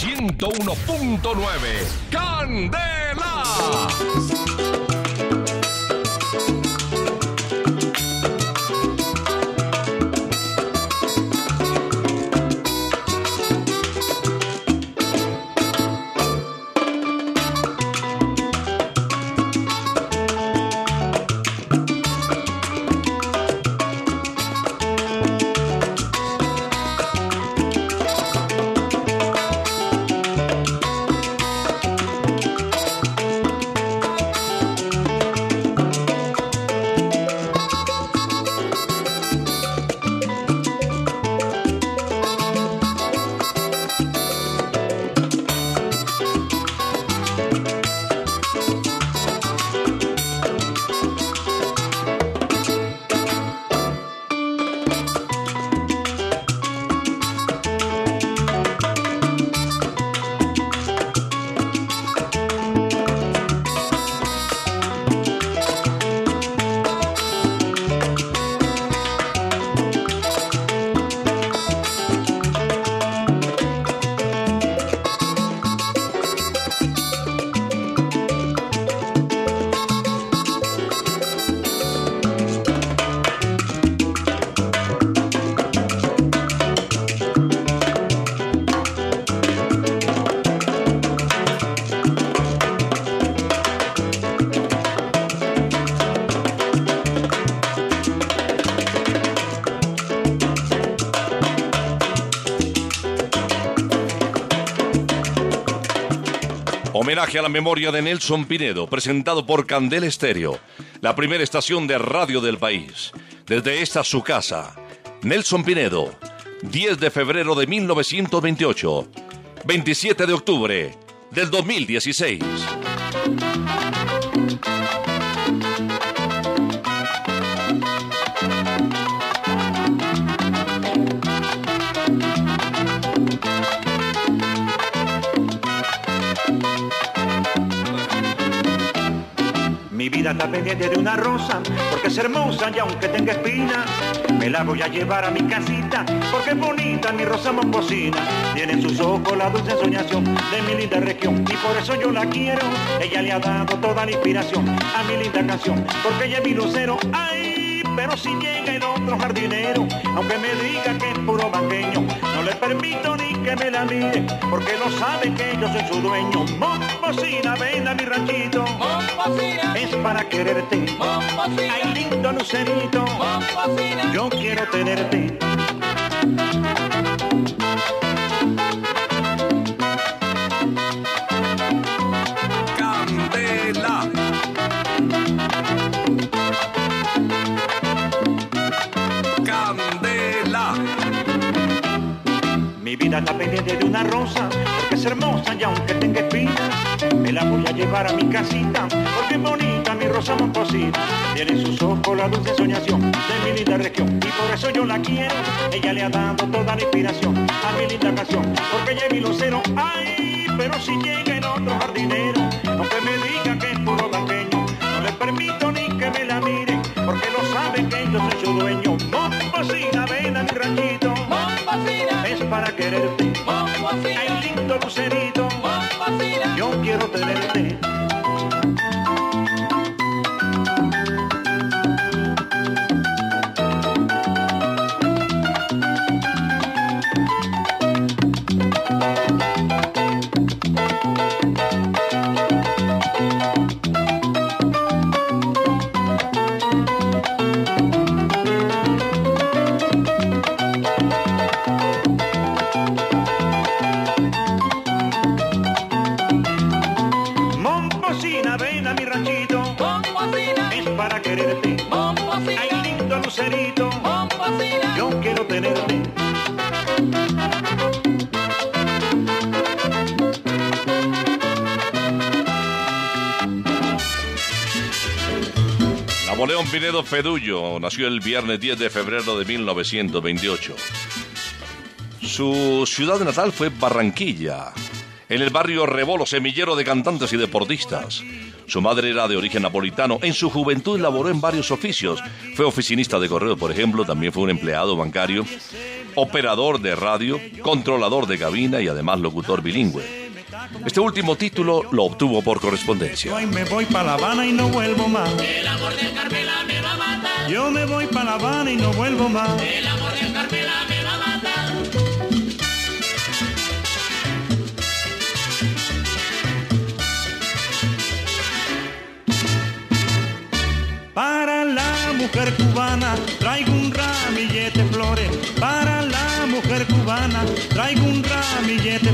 101.9. ¡Candela! Homenaje a la memoria de Nelson Pinedo, presentado por Candel Estéreo, la primera estación de radio del país. Desde esta su casa, Nelson Pinedo, 10 de febrero de 1928, 27 de octubre del 2016. Vida está pendiente de una rosa, porque es hermosa y aunque tenga espinas, me la voy a llevar a mi casita, porque es bonita mi rosa momposina. Tiene en sus ojos la dulce soñación de mi linda región, y por eso yo la quiero. Ella le ha dado toda la inspiración a mi linda canción, porque ella es mi lucero. ¡Ay! Pero si llega el otro jardinero, aunque me diga que es puro banqueño, no le permito que me la mire, porque lo sabe que yo soy su dueño. Momposina, ven a mi ranchito, es para quererte. Ay, lindo lucerito, yo quiero tenerte. Mi vida está pendiente de una rosa, porque es hermosa y aunque tenga espinas, me la voy a llevar a mi casita, porque es bonita mi rosa momposina. Tiene en sus ojos la dulce soñación de mi linda región, y por eso yo la quiero. Ella le ha dado toda la inspiración a mi linda canción, porque es mi lucero. Ay, pero si llega el otro jardinero, aunque me diga que es puro banqueño, no le permito ni para quererte. Ay, lindo lucerito, yo quiero tenerte. Napoleón Pinedo Fedullo nació el viernes 10 de febrero de 1928. Su ciudad natal fue Barranquilla. en el barrio Rebolo, semillero de cantantes y deportistas. Su madre era de origen napolitano. En su juventud laboró en varios oficios. Fue oficinista de correo, por ejemplo, también fue un empleado bancario, operador de radio, controlador de cabina y además locutor bilingüe. Este último título lo obtuvo por correspondencia. me voy para La Habana y no vuelvo más. El amor de Carmela me va a matar. Yo me voy para La Habana y no vuelvo más. El amor de Carmela me va a matar. Para la mujer cubana traigo un ramillete flores. Para la mujer cubana traigo un ramillete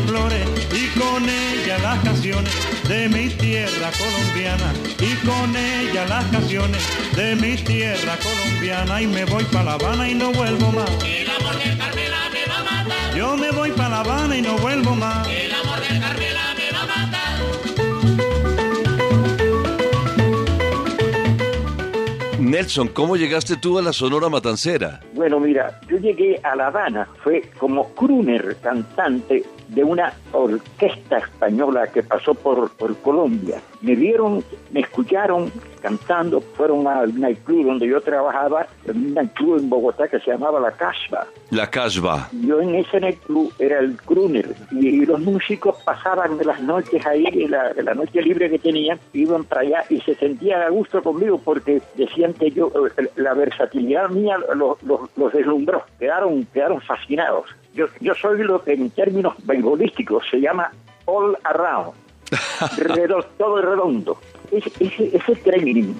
flores y con ella las canciones de mi tierra colombiana y con ella las canciones de mi tierra colombiana y me voy para La Habana y no vuelvo más. El amor de Carmela me va a matar. Yo me voy para La Habana y no vuelvo más. El amor de Carmela me va a matar. Nelson, ¿cómo llegaste tú a la Sonora Matancera? Bueno, mira, yo llegué a La Habana, fue como crooner, cantante de una orquesta española que pasó por, por Colombia. Me vieron, me escucharon cantando, fueron al nightclub donde yo trabajaba, un nightclub en Bogotá que se llamaba La Casba. La Casba. Yo en ese nightclub era el crooner y, los músicos pasaban de las noches ahí, de la, de la noche libre que tenían, iban para allá y se sentían a gusto conmigo porque decían que yo, la versatilidad mía los, los, los deslumbró, quedaron, quedaron fascinados. Yo, yo soy lo que en términos beisbolísticos se llama all around, Redondo, todo redondo. Ese, training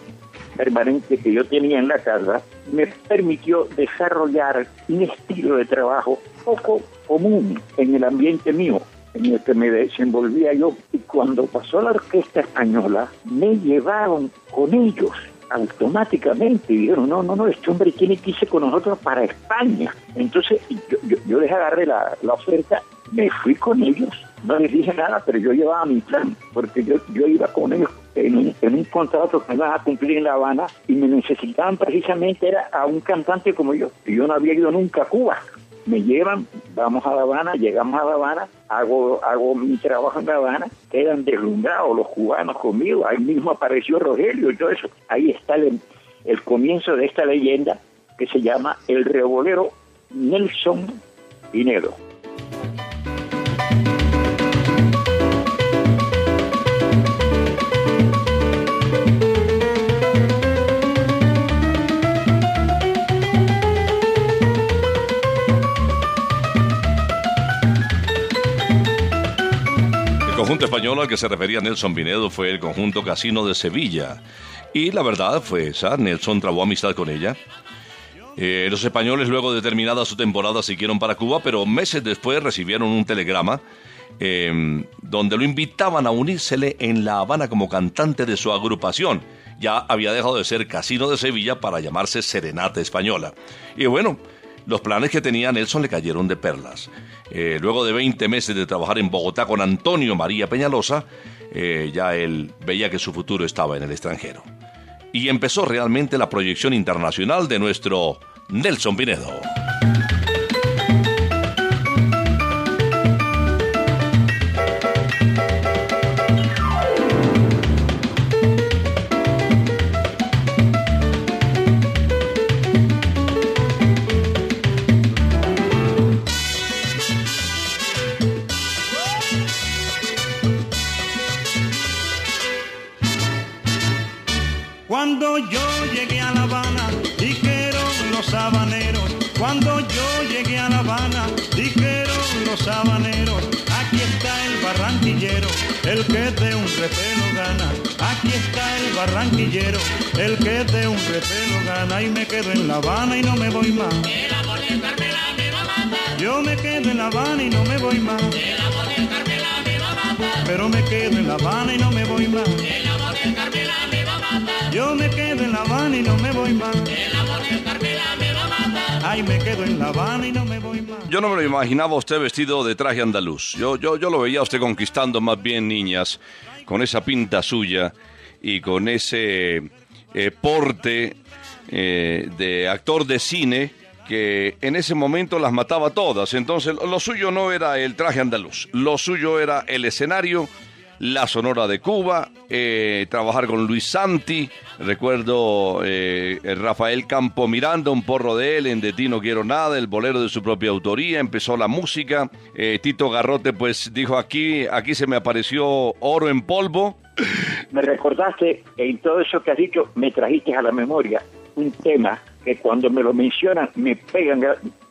permanente que yo tenía en la casa me permitió desarrollar un estilo de trabajo poco común en el ambiente mío en el que me desenvolvía yo. Y cuando pasó la orquesta española, me llevaron con ellos automáticamente dijeron, no, no, no, este hombre tiene que irse con nosotros para España. Entonces yo, yo, les agarré la, la, oferta, me fui con ellos, no les dije nada, pero yo llevaba mi plan, porque yo, yo iba con ellos en un, contrato que me iban a cumplir en La Habana y me necesitaban precisamente era a un cantante como yo. Y yo no había ido nunca a Cuba me llevan, vamos a La Habana, llegamos a La Habana, hago, hago mi trabajo en La Habana, quedan deslumbrados los cubanos conmigo, ahí mismo apareció Rogelio y todo eso. Ahí está el, el comienzo de esta leyenda que se llama El Revolero Nelson Pinedo. Español al que se refería Nelson Pinedo fue el conjunto Casino de Sevilla. Y la verdad fue esa, Nelson trabó amistad con ella. Eh, los españoles luego de terminada su temporada siguieron para Cuba, pero meses después recibieron un telegrama eh, donde lo invitaban a unírsele en La Habana como cantante de su agrupación. Ya había dejado de ser Casino de Sevilla para llamarse Serenata Española. Y bueno, los planes que tenía Nelson le cayeron de perlas. Eh, luego de 20 meses de trabajar en Bogotá con Antonio María Peñalosa, eh, ya él veía que su futuro estaba en el extranjero. Y empezó realmente la proyección internacional de nuestro Nelson Pinedo. Barranquillero, el que de un repelo gana. Y me quedo en La Habana y no me voy más. El amor de Carmela me va a matar. Yo me quedo en La Habana y no me voy más. El amor de Carmela me va a matar. Pero me quedo en La Habana y no me voy más. El amor de Carmela me va a matar. Yo me quedo en La Habana y no me voy más. El amor de Carmela me va a matar. Ay, me quedo en La Habana y no me voy más. Yo no me lo imaginaba usted vestido de traje andaluz. Yo, yo, yo lo veía usted conquistando más bien niñas, con esa pinta suya y con ese eh, porte eh, de actor de cine que en ese momento las mataba todas. Entonces, lo suyo no era el traje andaluz, lo suyo era el escenario, la Sonora de Cuba, eh, trabajar con Luis Santi, recuerdo Rafael Campo Miranda, un porro de él, en De ti no quiero nada, el bolero de su propia autoría, empezó la música, Tito Garrote pues dijo aquí, aquí se me apareció oro en polvo. Me recordaste, en todo eso que has dicho, me trajiste a la memoria un tema que cuando me lo mencionan me pegan,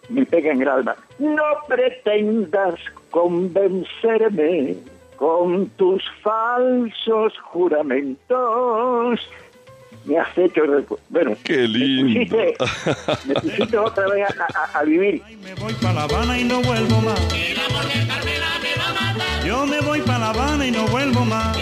me pegan el alma. No pretendas convencerme con tus falsos juramentos. Me has hecho. Bueno, qué lindo. Me pusiste, otra vez a, vivir. Me voy para La Habana y no vuelvo más. El amor de Carmela me va a matar. Yo me voy para La Habana y no vuelvo más.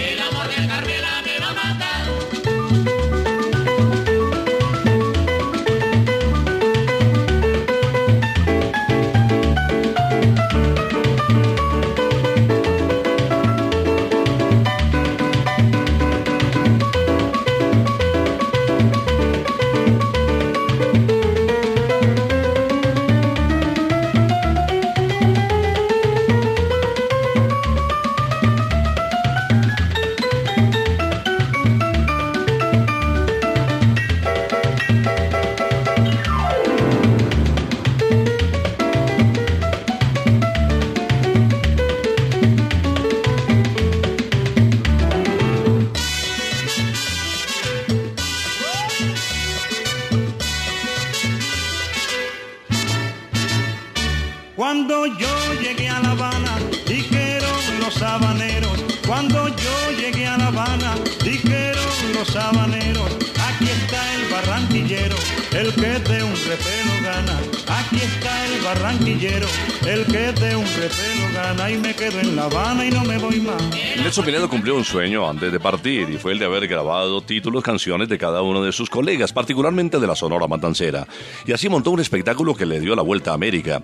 Nelson Pinedo cumplió un sueño antes de partir y fue el de haber grabado títulos, canciones de cada uno de sus colegas, particularmente de la Sonora Matancera. Y así montó un espectáculo que le dio la vuelta a América.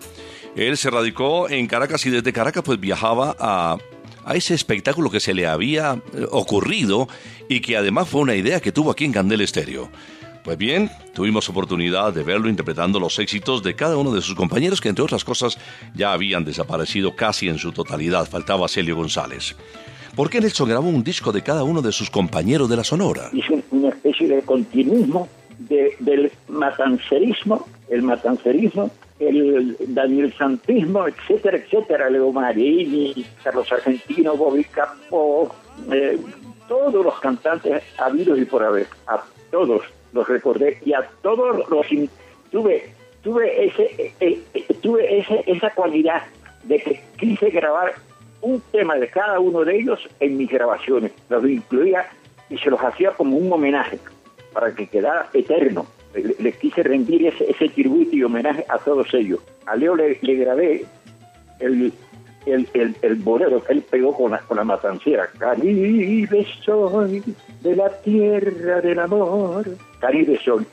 Él se radicó en Caracas y desde Caracas pues viajaba a, a ese espectáculo que se le había eh, ocurrido y que además fue una idea que tuvo aquí en Candel Estéreo. Pues bien, tuvimos oportunidad de verlo interpretando los éxitos de cada uno de sus compañeros que entre otras cosas ya habían desaparecido casi en su totalidad, faltaba Celio González. ¿Por qué Nelson grabó un disco de cada uno de sus compañeros de la Sonora? Hizo una especie de continuismo del matancerismo, el matancerismo, el Daniel Santismo, etcétera, etcétera, Leo Marini, Carlos Argentino, Bobby Campo, eh, todos los cantantes habidos y por haber, a todos los recordé y a todos los tuve tuve ese eh, eh, tuve ese, esa cualidad de que quise grabar un tema de cada uno de ellos en mis grabaciones. Los incluía y se los hacía como un homenaje para que quedara eterno. Les quise rendir ese tributo y homenaje a todos ellos. A Leo le, grabé el, el, el, bolero que él pegó con la, con la matancera. Caribe soy de la tierra del amor. Caribe soy.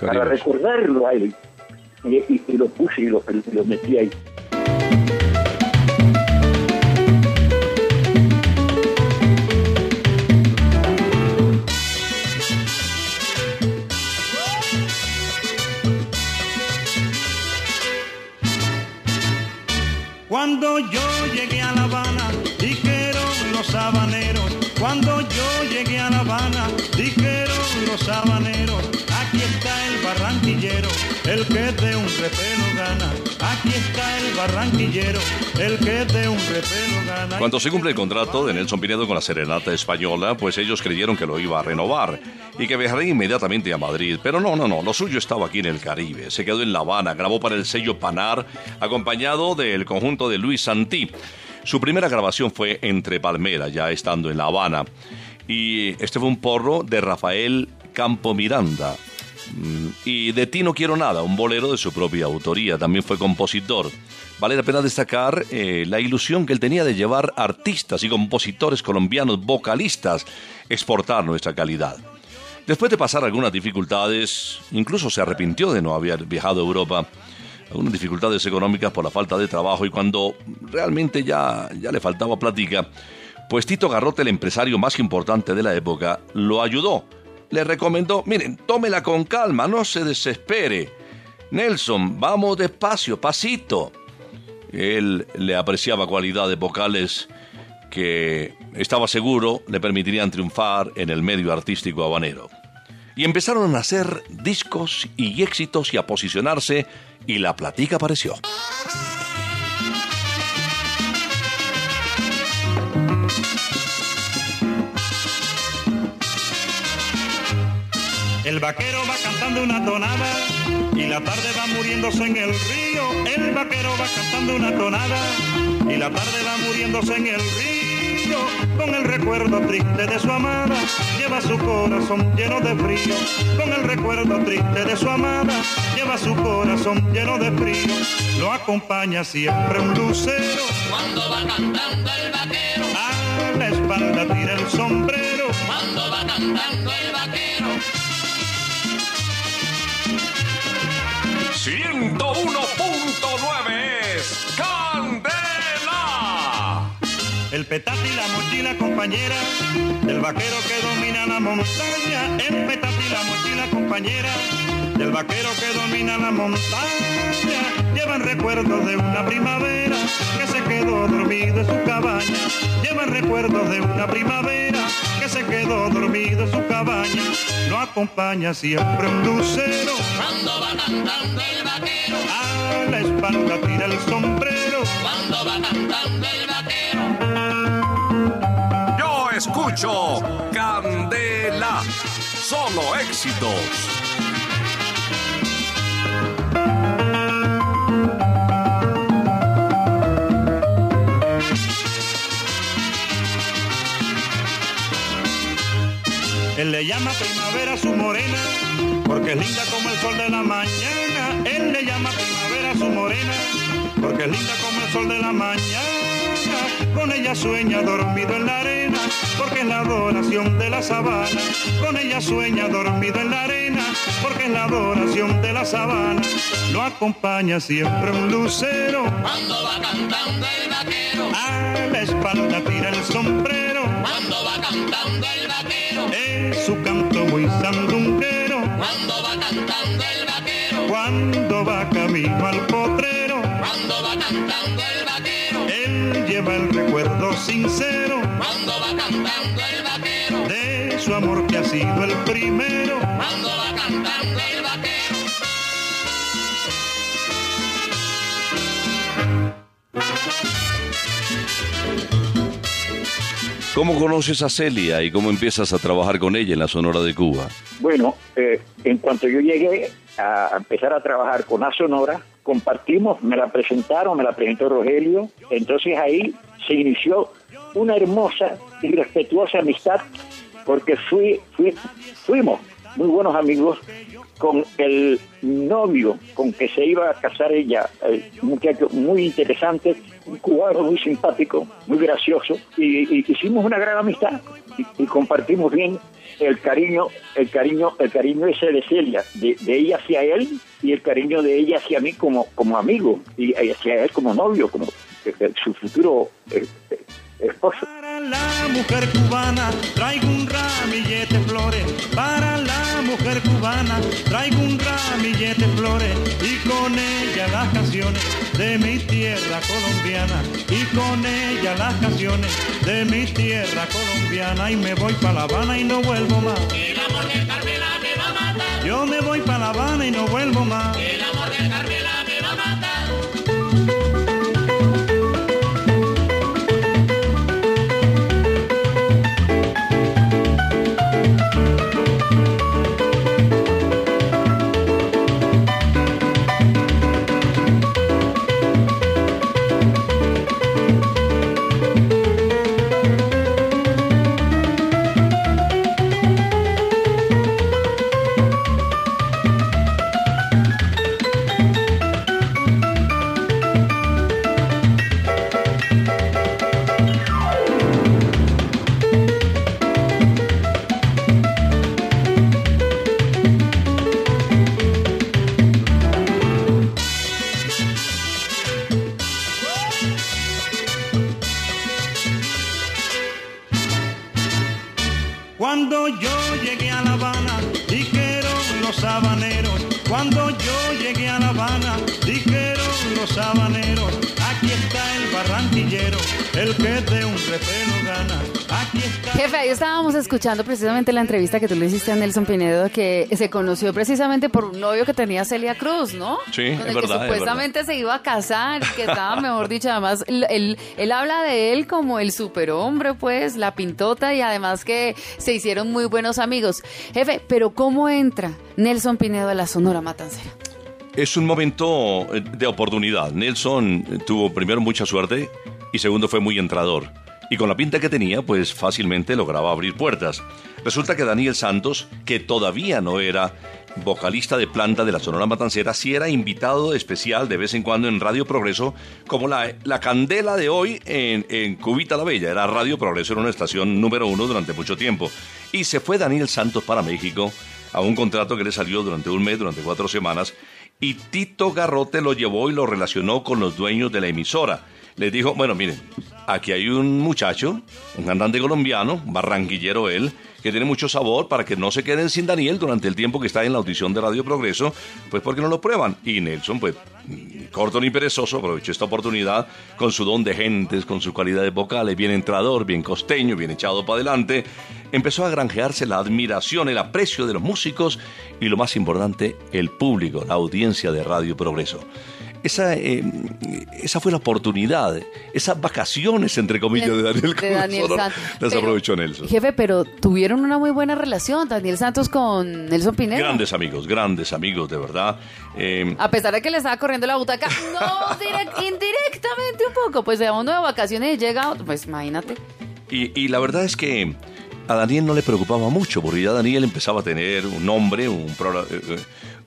Para recordarlo a él. Y, lo puse y lo, lo metí ahí. Cuando yo Cuando yo llegué a La Habana, dijeron los sabaneros. Aquí está el barranquillero, el que de un repelo gana. Aquí está el barranquillero, el que de un repelo gana. Cuando se cumple el contrato de Nelson Pinedo con la Serenata Española, pues ellos creyeron que lo iba a renovar y que viajaría inmediatamente a Madrid. Pero no, no, no, lo suyo estaba aquí en el Caribe. Se quedó en La Habana, grabó para el sello Panar, acompañado del conjunto de Luis Santí. Su primera grabación fue Entre Palmeras, ya estando en La Habana. Y este fue un porro de Rafael Campo Miranda. Mm, y de ti no quiero nada, un bolero de su propia autoría, también fue compositor. Vale la pena destacar eh, la ilusión que él tenía de llevar artistas y compositores colombianos vocalistas, exportar nuestra calidad. Después de pasar algunas dificultades, incluso se arrepintió de no haber viajado a Europa, algunas dificultades económicas por la falta de trabajo y cuando realmente ya, ya le faltaba plática, pues Tito Garrote, el empresario más importante de la época, lo ayudó. Le recomendó, miren, tómela con calma, no se desespere. Nelson, vamos despacio, pasito. Él le apreciaba cualidades vocales que estaba seguro le permitirían triunfar en el medio artístico habanero. Y empezaron a hacer discos y éxitos y a posicionarse y la platica apareció. El vaquero va cantando una tonada y la tarde va muriéndose en el río. El vaquero va cantando una tonada y la tarde va muriéndose en el río. Con el recuerdo triste de su amada, lleva su corazón lleno de frío. Con el recuerdo triste de su amada, lleva su corazón lleno de frío. Lo acompaña siempre un lucero. Cuando va cantando el vaquero, A la espalda tira el sombrero. cuando va cantando El petate y la mochila compañera del vaquero que domina la montaña. El petate y la mochila compañera del vaquero que domina la montaña. Llevan recuerdos de una primavera que se quedó dormido en su cabaña. Llevan recuerdos de una primavera que se quedó dormido en su cabaña. Lo acompaña siempre un lucero. Cuando va cantando el vaquero, A la espalda tira el sombrero. cuando va cantando Candela. Solo éxitos. Él le llama primavera su morena, porque es linda como el sol de la mañana. Él le llama primavera su morena, porque es linda como el sol de la mañana. Con ella sueña dormido en la arena, porque es la adoración de la sabana. Con ella sueña dormido en la arena, porque es la adoración de la sabana. Lo acompaña siempre un lucero, Cuando va cantando el vaquero, a la espalda tira el sombrero. cuando va cantando el vaquero, Es su canto muy sandunguero. Lleva el recuerdo sincero cuando va cantando el vaquero, de su amor que ha sido el primero. cuando va cantando el vaquero. ¿Cómo conoces a Celia y cómo empiezas a trabajar con ella en la Sonora de Cuba? Bueno, eh, en cuanto yo llegué a empezar a trabajar con la Sonora, compartimos, me la presentaron, me la presentó Rogelio, entonces ahí se inició una hermosa y respetuosa amistad porque fui, fui, fuimos muy buenos amigos con el novio con que se iba a casar ella, un muchacho muy interesante, un cubano muy simpático, muy gracioso, y, hicimos una gran amistad y compartimos bien el cariño, el cariño, el cariño ese de Celia, de, ella hacia él y el cariño de ella hacia mí como, como amigo y hacia él como novio, como eh, su futuro eh, eh, esposo. Para la mujer cubana traigo un ramillete flores. Para la mujer cubana traigo un ramillete flores. Y con ella las canciones de mi tierra colombiana. Y con ella las canciones de mi tierra colombiana. Y me voy para La Habana y no vuelvo más. El amor de Carmela me va a matar, Yo me voy para La Habana y no vuelvo más. el amor de Carmela me estábamos escuchando precisamente la entrevista que tú le hiciste a Nelson Pinedo, que se conoció precisamente por un novio que tenía Celia Cruz, ¿no? Sí, Con el que verdad, supuestamente se iba a casar que estaba, mejor dicho, además, él, él- él habla de él como el superhombre, pues, la pintota y además que se hicieron muy buenos amigos. Jefe, pero ¿cómo entra Nelson Pinedo a la Sonora Matancera? Es un momento eh, de oportunidad. Nelson eh, tuvo primero mucha suerte y segundo fue muy entrador. Y con la pinta que tenía, pues fácilmente lograba abrir puertas. Resulta que Daniel Santos, que todavía no era vocalista de planta de la Sonora Matancera, sí era invitado especial de vez en cuando en Radio Progreso, como la, la candela de hoy en, en Cubita la Bella. Era Radio Progreso, era una estación número uno durante mucho tiempo. Y se fue Daniel Santos para México a un contrato que le salió durante un mes, durante cuatro semanas, y Tito Garrote lo llevó y lo relacionó con los dueños de la emisora. Les dijo, bueno, miren, aquí hay un muchacho, un cantante colombiano, barranquillero él, que tiene mucho sabor para que no se queden sin Daniel durante el tiempo que está en la audición de Radio Progreso, pues porque no lo prueban. Y Nelson, pues, corto ni perezoso, aprovechó esta oportunidad con su don de gentes, con sus cualidades vocales, bien entrador, bien costeño, bien echado para adelante. Empezó a granjearse la admiración, el aprecio de los músicos y lo más importante, el público, la audiencia de Radio Progreso. Esa, eh, esa fue la oportunidad, esas vacaciones, entre comillas, de Daniel, De Daniel Santos, las Pero, aprovechó Nelson. Jefe, pero tuvieron una muy buena relación, Daniel Santos con Nelson Pinedo. Grandes amigos, grandes amigos, de verdad. Eh, A pesar de que le estaba corriendo la butaca, no, direct- indirectamente un poco, pues de uno de vacaciones y llega, pues imagínate. Y, y la verdad es que a Daniel no le preocupaba mucho, porque ya Daniel empezaba a tener un nombre, un pro- eh,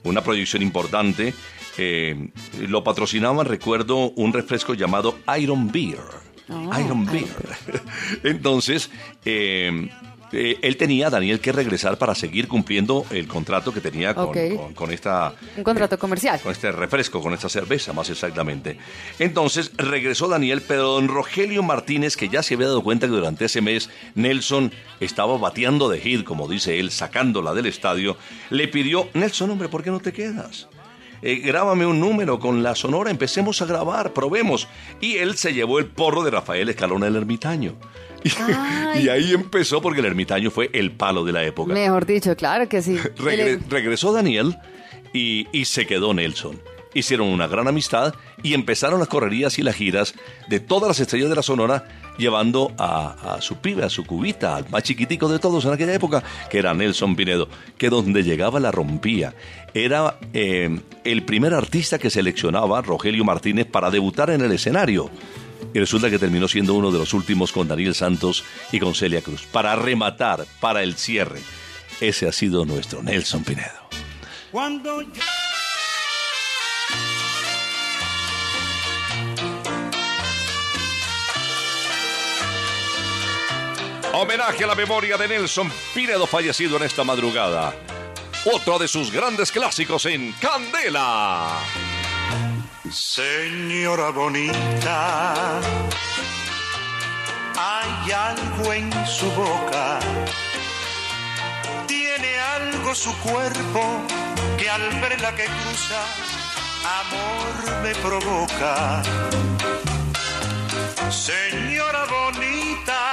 una proyección importante. Eh, lo patrocinaban, recuerdo, un refresco llamado Iron Beer. Ah, Iron Beer. Entonces, eh, eh, él tenía, Daniel, que regresar para seguir cumpliendo el contrato que tenía con, Ok. con- con esta Un contrato comercial. con este refresco, con esta cerveza, más exactamente. Entonces regresó Daniel, pero don Rogelio Martínez, que ya se había dado cuenta que durante ese mes Nelson estaba bateando de hit, como dice él, sacándola del estadio, le pidió, Nelson, hombre, ¿por qué no te quedas? Eh, grábame un número con la sonora, empecemos a grabar, probemos. Y él se llevó el porro de Rafael Escalona el ermitaño. Y, ahí empezó porque el ermitaño fue el palo de la época. Mejor dicho, claro que sí. Regre- regresó Daniel y, y se quedó Nelson. Hicieron una gran amistad y empezaron las correrías y las giras de todas las estrellas de la Sonora, llevando a, su pibe, a su cubita, al más chiquitico de todos en aquella época, que era Nelson Pinedo, que donde llegaba la rompía. Era eh, el primer artista que seleccionaba Rogelio Martínez para debutar en el escenario. Y resulta que terminó siendo uno de los últimos con Daniel Santos y con Celia Cruz. Para rematar, para el cierre. Ese ha sido nuestro Nelson Pinedo. Cuando Homenaje a la memoria de Nelson Pinedo fallecido en esta madrugada. Otro de sus grandes clásicos en Candela. Señora bonita, hay algo en su boca, tiene algo su cuerpo que al verla que cruza, amor me provoca. Señora bonita,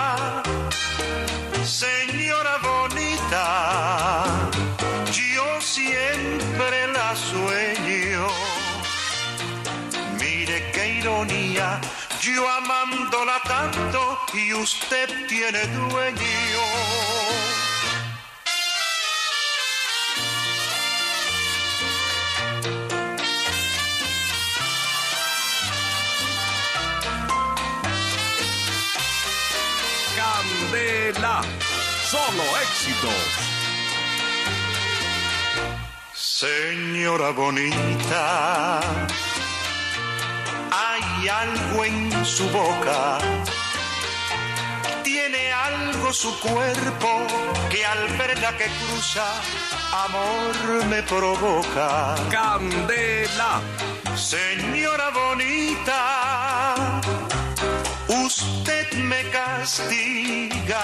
Señora bonita, yo siempre la sueño. Mire qué ironía, yo amándola tanto y usted tiene dueño. Solo éxitos. Señora bonita, hay algo en su boca, tiene algo su cuerpo que al verla que cruza, amor me provoca. Candela. Señora bonita, usted me castiga.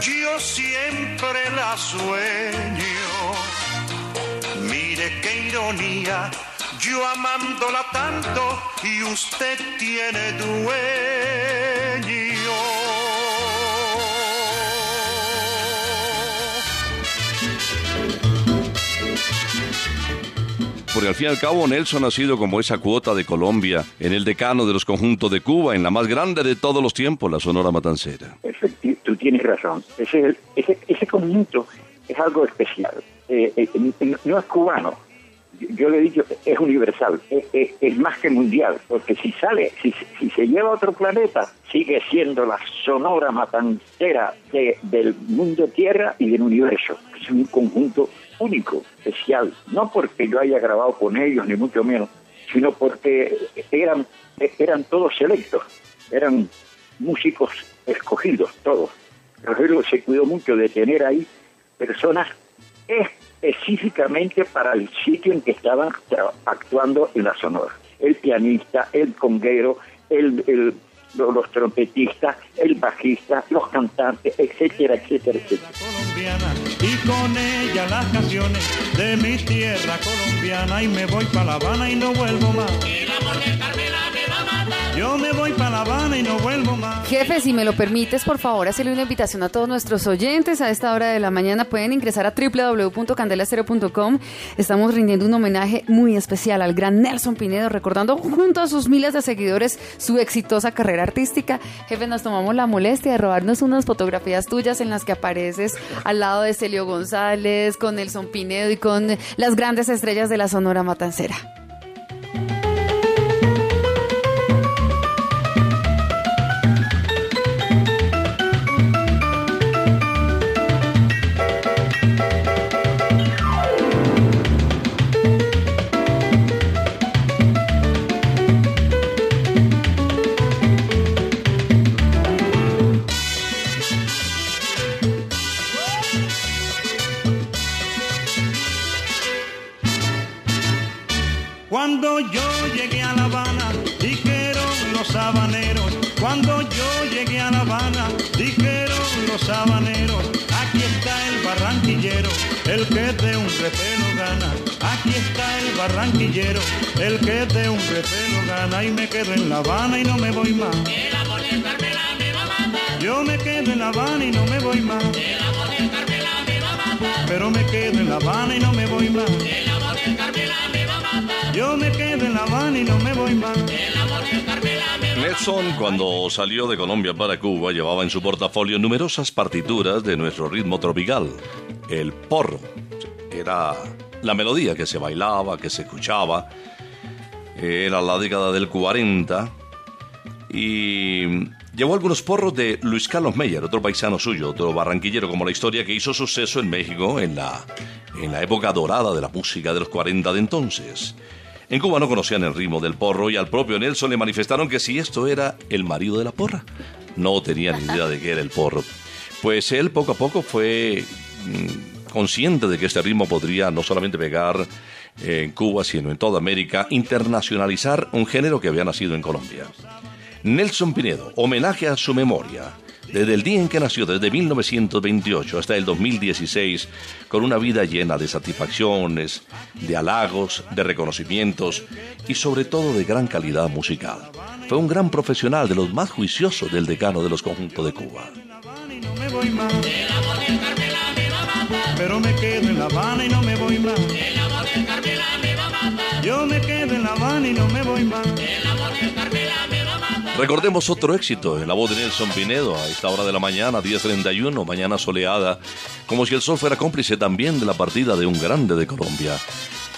yo siempre la sueño. Mire qué ironía, yo amándola tanto y usted tiene dueño. Porque al fin y al cabo Nelson ha sido como esa cuota de Colombia en el decano de los conjuntos de Cuba, en la más grande de todos los tiempos, la Sonora Matancera. Efecti- tú tienes razón. Ese, conjunto es algo especial. Eh, eh, no es cubano. Yo- le he dicho, es universal, es, más que mundial, porque si sale, si, si se lleva a otro planeta, sigue siendo la sonora matancera de- del mundo Tierra y del universo. Es un conjunto único, especial, no porque yo haya grabado con ellos, ni mucho menos, sino porque eran, eran todos selectos, eran músicos escogidos, todos. Rogelio se cuidó mucho de tener ahí personas específicamente para el sitio en que estaban actuando en la sonora. El pianista, el conguero, el, los trompetistas, el bajista, los cantantes, etcétera, etcétera, etcétera. colombiana y con ella las canciones de mi tierra colombiana y me voy para La Habana y no vuelvo más. El amor de Carmela Yo me voy para La Habana y no vuelvo más. Jefe, si me lo permites, por favor, hacerle una invitación a todos nuestros oyentes a esta hora de la mañana. Pueden ingresar a www.candelacero.com. Estamos rindiendo un homenaje muy especial al gran Nelson Pinedo, recordando junto a sus miles de seguidores su exitosa carrera artística. Jefe, nos tomamos la molestia de robarnos unas fotografías tuyas en las que apareces al lado de Celio González, con Nelson Pinedo y con las grandes estrellas de la Sonora Matancera. Habaneros. Aquí está el barranquillero, el que de un repelo gana. Aquí está el barranquillero, el que de un repelo gana. Y me quedo en La Habana y no me voy más. Carmela me va a matar. Yo me quedo en La Habana y no me voy más. Carmela me va a matar. Pero me quedo en La Habana y no me voy más. Carmela me va a matar. Yo me quedo en La Habana y no me voy más. Nelson, cuando salió de Colombia para Cuba, llevaba en su portafolio numerosas partituras de nuestro ritmo tropical. El porro era la melodía que se bailaba, que se escuchaba. Era la década del 40 y llevó algunos porros de Luis Carlos Meyer, otro paisano suyo, otro barranquillero, como la historia que hizo suceso en México en la, en la época dorada de la música de los 40 de entonces. En Cuba no conocían el ritmo del porro y al propio Nelson le manifestaron que si esto era el marido de la porra. No tenía ni idea de qué era el porro. Pues él poco a poco fue mm, consciente de que este ritmo podría no solamente pegar en Cuba, sino en toda América, internacionalizar un género que había nacido en Colombia. Nelson Pinedo, homenaje a su memoria. Desde el día en que nació, desde 1928 hasta el 2016, con una vida llena de satisfacciones, de halagos, de reconocimientos y sobre todo de gran calidad musical. Fue un gran profesional de los más juiciosos del decano de los conjuntos de Cuba. Pero me quedo en La y no me voy. Yo me quedo en La y no me voy. Recordemos otro éxito en la voz de Nelson Pinedo a esta hora de la mañana, 10.31, mañana soleada, como si el sol fuera cómplice también de la partida de un grande de Colombia.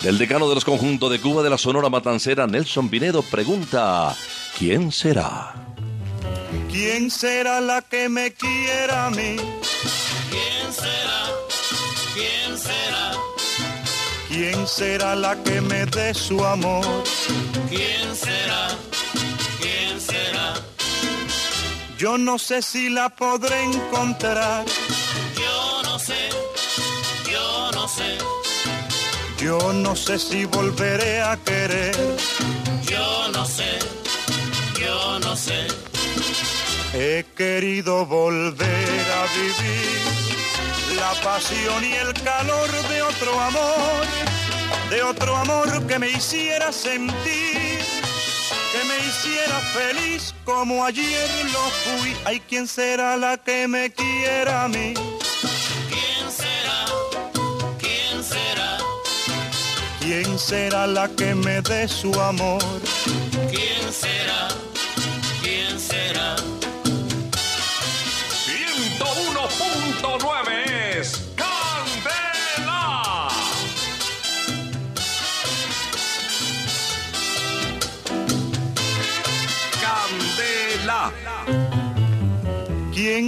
Del decano de los conjuntos de Cuba de la Sonora Matancera, Nelson Pinedo, pregunta, ¿quién será? ¿Quién será la que me quiera a mí? ¿Quién será? ¿Quién será? ¿Quién será la que me dé su amor? ¿Quién será? ¿Quién será? Yo no sé si la podré encontrar. Yo no sé. Yo no sé. Yo no sé si volveré a querer. Yo no sé. Yo no sé. He querido volver a vivir la pasión y el calor de otro amor, de otro amor que me hiciera sentir, me hiciera feliz como ayer lo fui. Ay, ¿quién será la que me quiera a mí? ¿Quién será? ¿Quién será? ¿Quién será la que me dé su amor? ¿Quién será? ¿Quién será?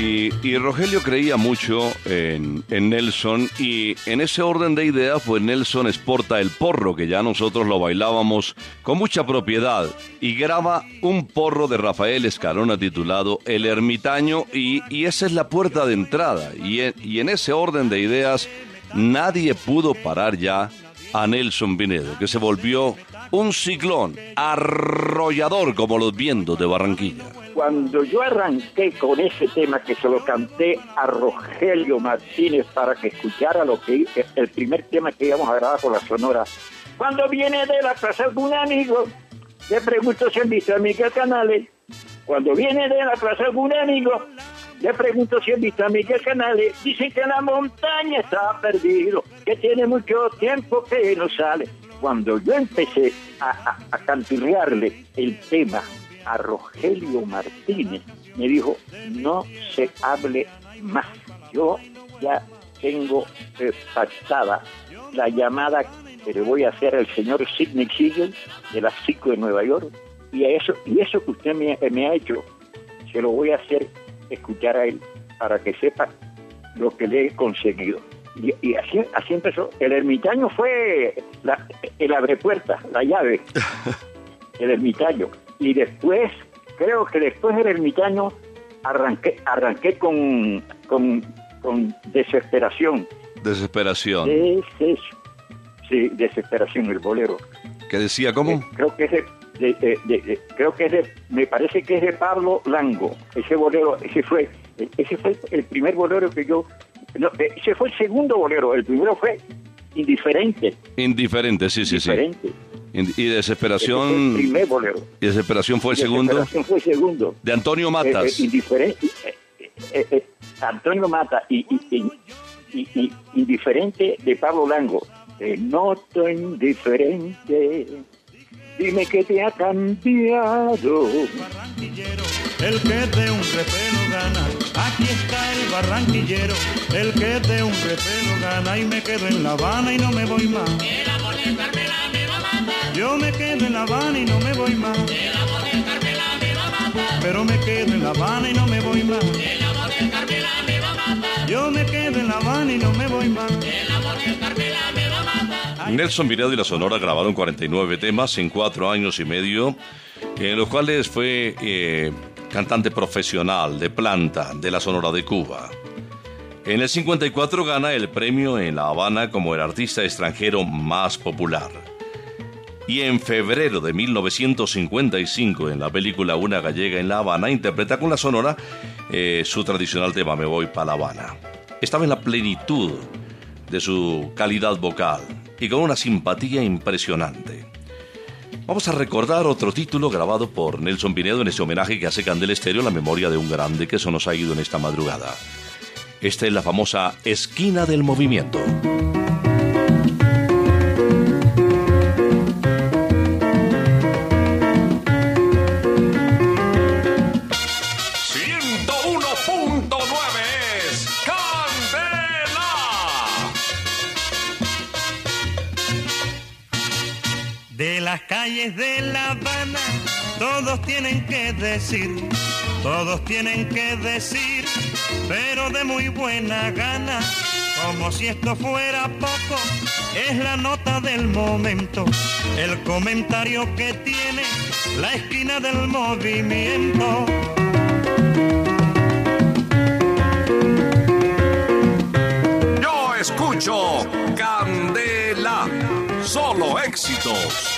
Y, Rogelio creía mucho en, en Nelson y en ese orden de ideas, pues Nelson exporta el porro, que ya nosotros lo bailábamos con mucha propiedad, y graba un porro de Rafael Escalona titulado El Ermitaño y, y esa es la puerta de entrada. Y en, y en ese orden de ideas, nadie pudo parar ya a Nelson Pinedo, que se volvió un ciclón arrollador como los vientos de Barranquilla. Cuando yo arranqué con ese tema que se lo canté a Rogelio Martínez para que escuchara lo que el primer tema que íbamos a grabar con la Sonora. Cuando viene de la plaza algún amigo, le pregunto si han visto a Miguel Canales. Cuando viene de la plaza algún amigo, le pregunto si han visto a Miguel Canales. Dicen que la montaña está perdido, que tiene mucho tiempo que no sale. Cuando yo empecé a, a, canturrearle el tema a Rogelio Martínez, me dijo, no se hable más. Yo ya tengo eh, pactada la llamada que le voy a hacer al señor Sidney Siegel de las 5 de Nueva York. Y eso, y eso que usted me ha hecho, se lo voy a hacer escuchar a él para que sepa lo que le he conseguido. Y, y así, así empezó. El ermitaño fue la, el abrepuerta, la llave. el ermitaño. Y después, creo que después del ermitaño, arranqué, arranqué con, con, con desesperación. Desesperación. Deses, sí, desesperación, el bolero. ¿Qué decía cómo? Eh, creo que es de, creo que es de, me parece que es de Pablo Lango. Ese bolero, ese fue, ese fue el primer bolero que yo, no, eh, ese fue el segundo bolero. El primero fue indiferente, Indiferente, sí, sí, sí. diferente. Ind- Y Ese fue el desesperación. primer bolero. Y desesperación fue el segundo. Desesperación fue el segundo. De Antonio Eh, Matas. eh, indiferente, eh, eh, eh, Antonio Mata y, y- y- indiferente de Pablo Lango. Te noto indiferente, dime que te ha cambiado. barranquillero, el que de un repelo gana. Aquí está el barranquillero, el que de un repelo gana. Y me quedo en La Habana y no me voy más. El amor de Carmela me va a matar. Yo me quedo en La Habana y no me voy más. El amor de Carmela me va a matar. Pero me quedo en La Habana y no me voy más. El amor de Carmela me va a matar. Yo me quedo en La Habana y no me voy más. El amor de Carmela me va a matar. Nelson Pinedo y la Sonora grabaron 49 temas en cuatro años y medio, en los cuales fue eh, cantante profesional de planta de la Sonora de Cuba. En el 54 gana el premio en La Habana como el artista extranjero más popular. Y en febrero de 1955, en la película Una gallega en La Habana, interpreta con la Sonora eh, su tradicional tema Me voy pa' La Habana. Estaba en la plenitud de su calidad vocal y con una simpatía impresionante. Vamos a recordar otro título grabado por Nelson Pinedo en ese homenaje que hace Candel Estéreo la memoria de un grande que se nos ha ido en esta madrugada. Esta es la famosa Esquina del Movimiento. Calles de La Habana, todos tienen que decir, todos tienen que decir, pero de muy buena gana, como si esto fuera poco, es la nota del momento, el comentario que tiene la esquina del movimiento. Yo escucho Candela. Solo éxitos.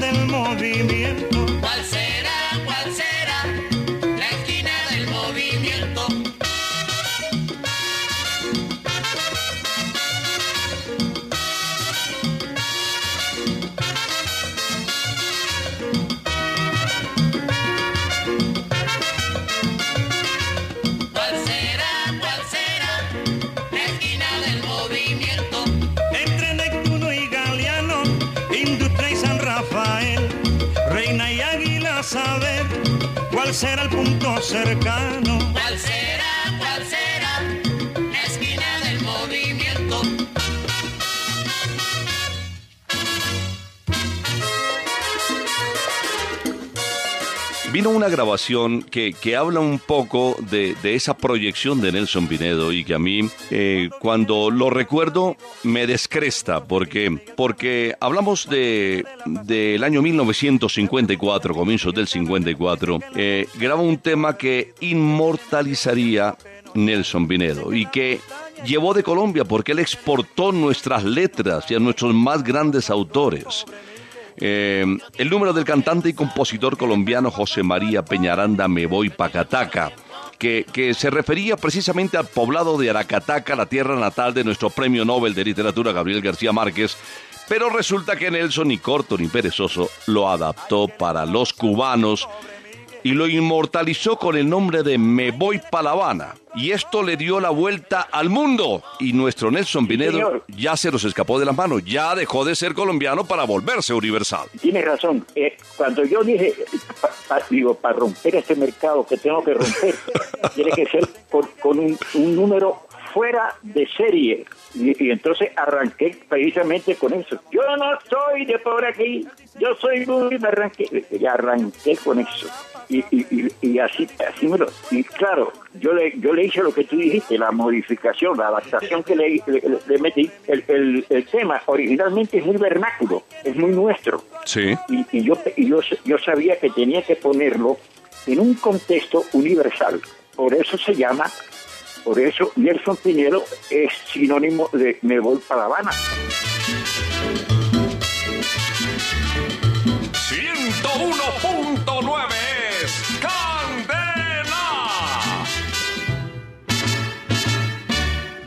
La esquina el Vino una grabación que, que habla un poco de, de esa proyección de Nelson Pinedo y que a mí, eh, cuando lo recuerdo, me descresta, porque, porque hablamos de, del año 1954, comienzos del 54, eh, graba un tema que inmortalizaría Nelson Pinedo y que llevó de Colombia porque él exportó nuestras letras y a nuestros más grandes autores. Eh, el número del cantante y compositor colombiano José María Peñaranda Me Voy Pacataca, que, que se refería precisamente al poblado de Aracataca, la tierra natal de nuestro premio Nobel de Literatura Gabriel García Márquez, pero resulta que Nelson, ni corto ni perezoso, lo adaptó para los cubanos y lo inmortalizó con el nombre de Me Voy Pa' La Habana. Y esto le dio la vuelta al mundo. Y nuestro Nelson Pinedo ya se nos escapó de las manos, ya dejó de ser colombiano para volverse universal. Tienes razón. eh, cuando yo dije, pa- pa- digo, para romper este mercado que tengo que romper, tiene que ser con, con un, un número fuera de serie. Y, y entonces arranqué precisamente con eso. Yo no soy de por aquí, yo soy muy me arranqué, y arranqué con eso. Y, y, y, y así, así me lo... Y claro, yo le, yo le hice lo que tú dijiste, la modificación, la adaptación que le, le, le metí. El, el, el tema originalmente es muy vernáculo, es muy nuestro. Sí. Y, y yo, y yo, yo sabía que tenía que ponerlo en un contexto universal. Por eso se llama, por eso Nelson Pinedo es sinónimo de Me voy para Habana.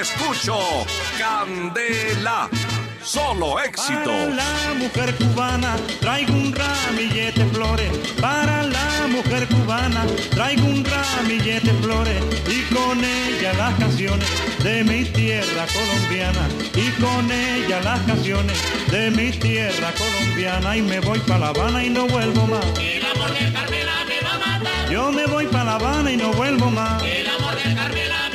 escucho Candela. Solo éxitos. Para la mujer cubana traigo un ramillete de flores. Para la mujer cubana traigo un ramillete de flores. Y con ella las canciones de mi tierra colombiana. Y con ella las canciones de mi tierra colombiana. Y me voy para La Habana y no vuelvo más. El amor del Carmela me va a matar. Yo me voy para La Habana y no vuelvo más. El amor del Carmela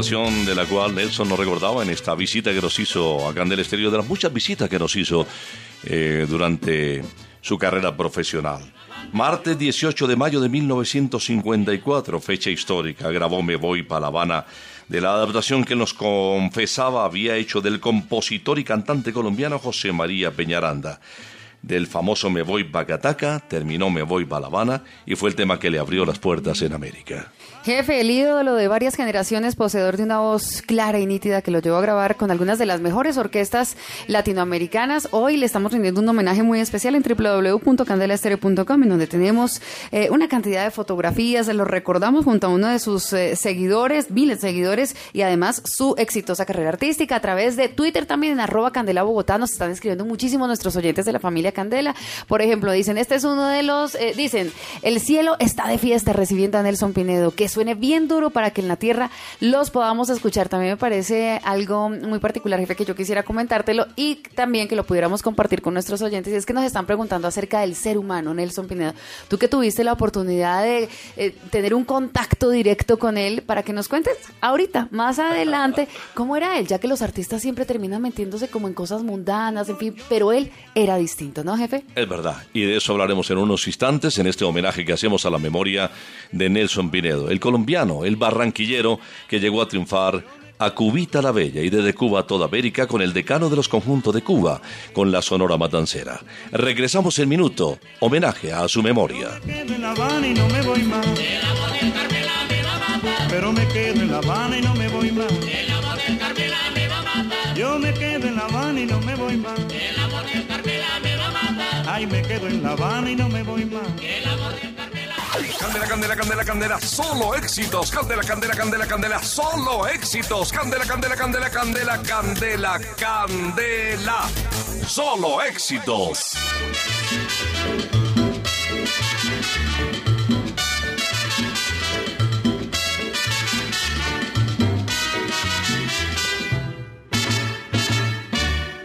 de la cual Nelson nos recordaba en esta visita que nos hizo a Candel Estéreo, de las muchas visitas que nos hizo eh, durante su carrera profesional. Martes 18 de mayo de 1954, fecha histórica, grabó Me Voy para La Habana, de la adaptación que nos confesaba había hecho del compositor y cantante colombiano José María Peñaranda. Del famoso Me Voy Bacataca, terminó Me Voy para La Habana y fue el tema que le abrió las puertas en América. Jefe, el ídolo de varias generaciones, poseedor de una voz clara y nítida que lo llevó a grabar con algunas de las mejores orquestas latinoamericanas. Hoy le estamos rindiendo un homenaje muy especial en www.candelaestereo.com, en donde tenemos eh, una cantidad de fotografías, lo recordamos junto a uno de sus eh, seguidores, miles de seguidores, y además su exitosa carrera artística a través de Twitter también en arroba Candela Bogotá. Nos están escribiendo muchísimo nuestros oyentes de la familia Candela. Por ejemplo, dicen, este es uno de los, eh, dicen, el cielo está de fiesta recibiendo a Nelson Pinedo, que suene bien duro para que en la tierra los podamos escuchar. También me parece algo muy particular, jefe, que yo quisiera comentártelo y también que lo pudiéramos compartir con nuestros oyentes. Y es que nos están preguntando acerca del ser humano, Nelson Pinedo. Tú que tuviste la oportunidad de eh, tener un contacto directo con él, para que nos cuentes ahorita, más adelante, cómo era él, ya que los artistas siempre terminan metiéndose como en cosas mundanas, en fin, pero él era distinto, ¿no, jefe? Es verdad, y de eso hablaremos en unos instantes en este homenaje que hacemos a la memoria de Nelson Pinedo, el colombiano, el barranquillero que llegó a triunfar a Cubita la Bella y desde Cuba a toda América con el decano de los conjuntos de Cuba, con la Sonora Matancera. Regresamos en minuto, homenaje a su memoria. Pero me quedo en La Habana y no me voy más. El amor del Carmela me va a matar. Yo me quedo en La Habana y no me voy más. El amor del Carmela me va a matar. Ay, me quedo en La Habana y no me voy más. El amor del. Candela, candela, candela, candela, solo éxitos. Candela, candela, candela, candela, solo éxitos. Candela, candela, candela, candela, candela, candela, solo éxitos.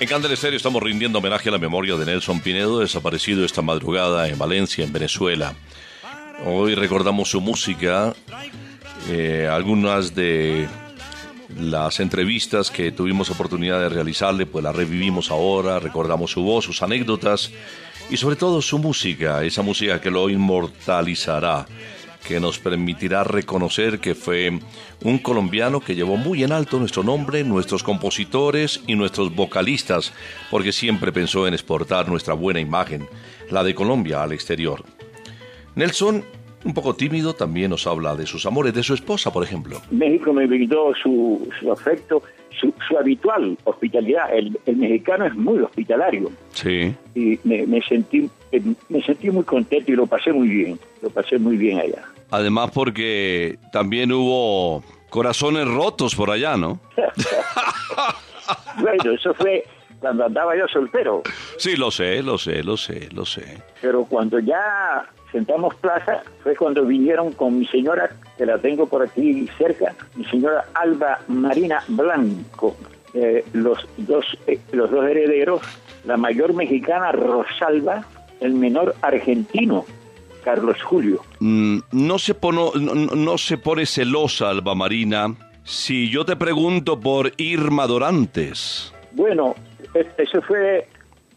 En Candel Estéreo estamos rindiendo homenaje a la memoria de Nelson Pinedo, desaparecido esta madrugada en Valencia, en Venezuela. Hoy recordamos su música, eh, algunas de las entrevistas que tuvimos oportunidad de realizarle, pues las revivimos ahora, recordamos su voz, sus anécdotas y sobre todo su música, esa música que lo inmortalizará, que nos permitirá reconocer que fue un colombiano que llevó muy en alto nuestro nombre, nuestros compositores y nuestros vocalistas, porque siempre pensó en exportar nuestra buena imagen, la de Colombia, al exterior. Nelson, un poco tímido, también nos habla de sus amores, de su esposa, por ejemplo. México me brindó su, su afecto, su, su habitual hospitalidad. El, el mexicano es muy hospitalario Sí. y me, me sentí me sentí muy contento y lo pasé muy bien. Lo pasé muy bien allá. Además porque también hubo corazones rotos por allá, ¿no? Bueno, eso fue cuando andaba yo soltero. Sí, lo sé, lo sé, lo sé, lo sé. Pero cuando ya sentamos plaza, fue cuando vinieron con mi señora, que la tengo por aquí cerca, mi señora Alba Marina Blanco, eh, los, dos, eh, los dos herederos, la mayor mexicana Rosalba, el menor argentino, Carlos Julio. Mm, no, se pono- no, se pone celosa, Alba Marina, si yo te pregunto por Irma Dorantes. Bueno, eso fue,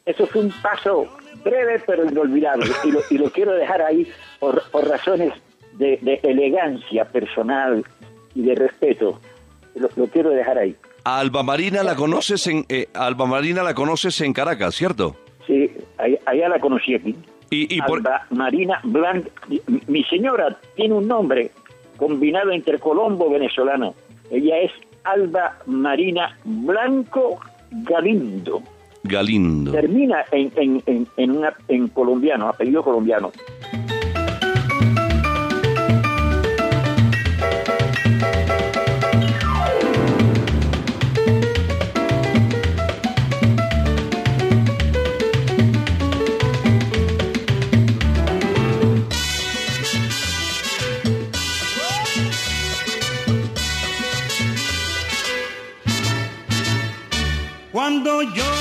eso fue un paso breve pero inolvidable y lo, y lo quiero dejar ahí por, por razones de, de elegancia personal y de respeto. Lo, lo quiero dejar ahí. A Alba Marina la conoces en eh, Alba Marina la conoces en Caracas, ¿cierto? Sí, ahí- allá la conocí aquí. Y, y por- Alba Marina Blanc. Mi, mi señora tiene un nombre combinado entre colombo venezolano. Ella es Alba Marina Blanco Galindo. Galindo. Termina en, en, en, en, una- en colombiano, apellido colombiano. Cuando yo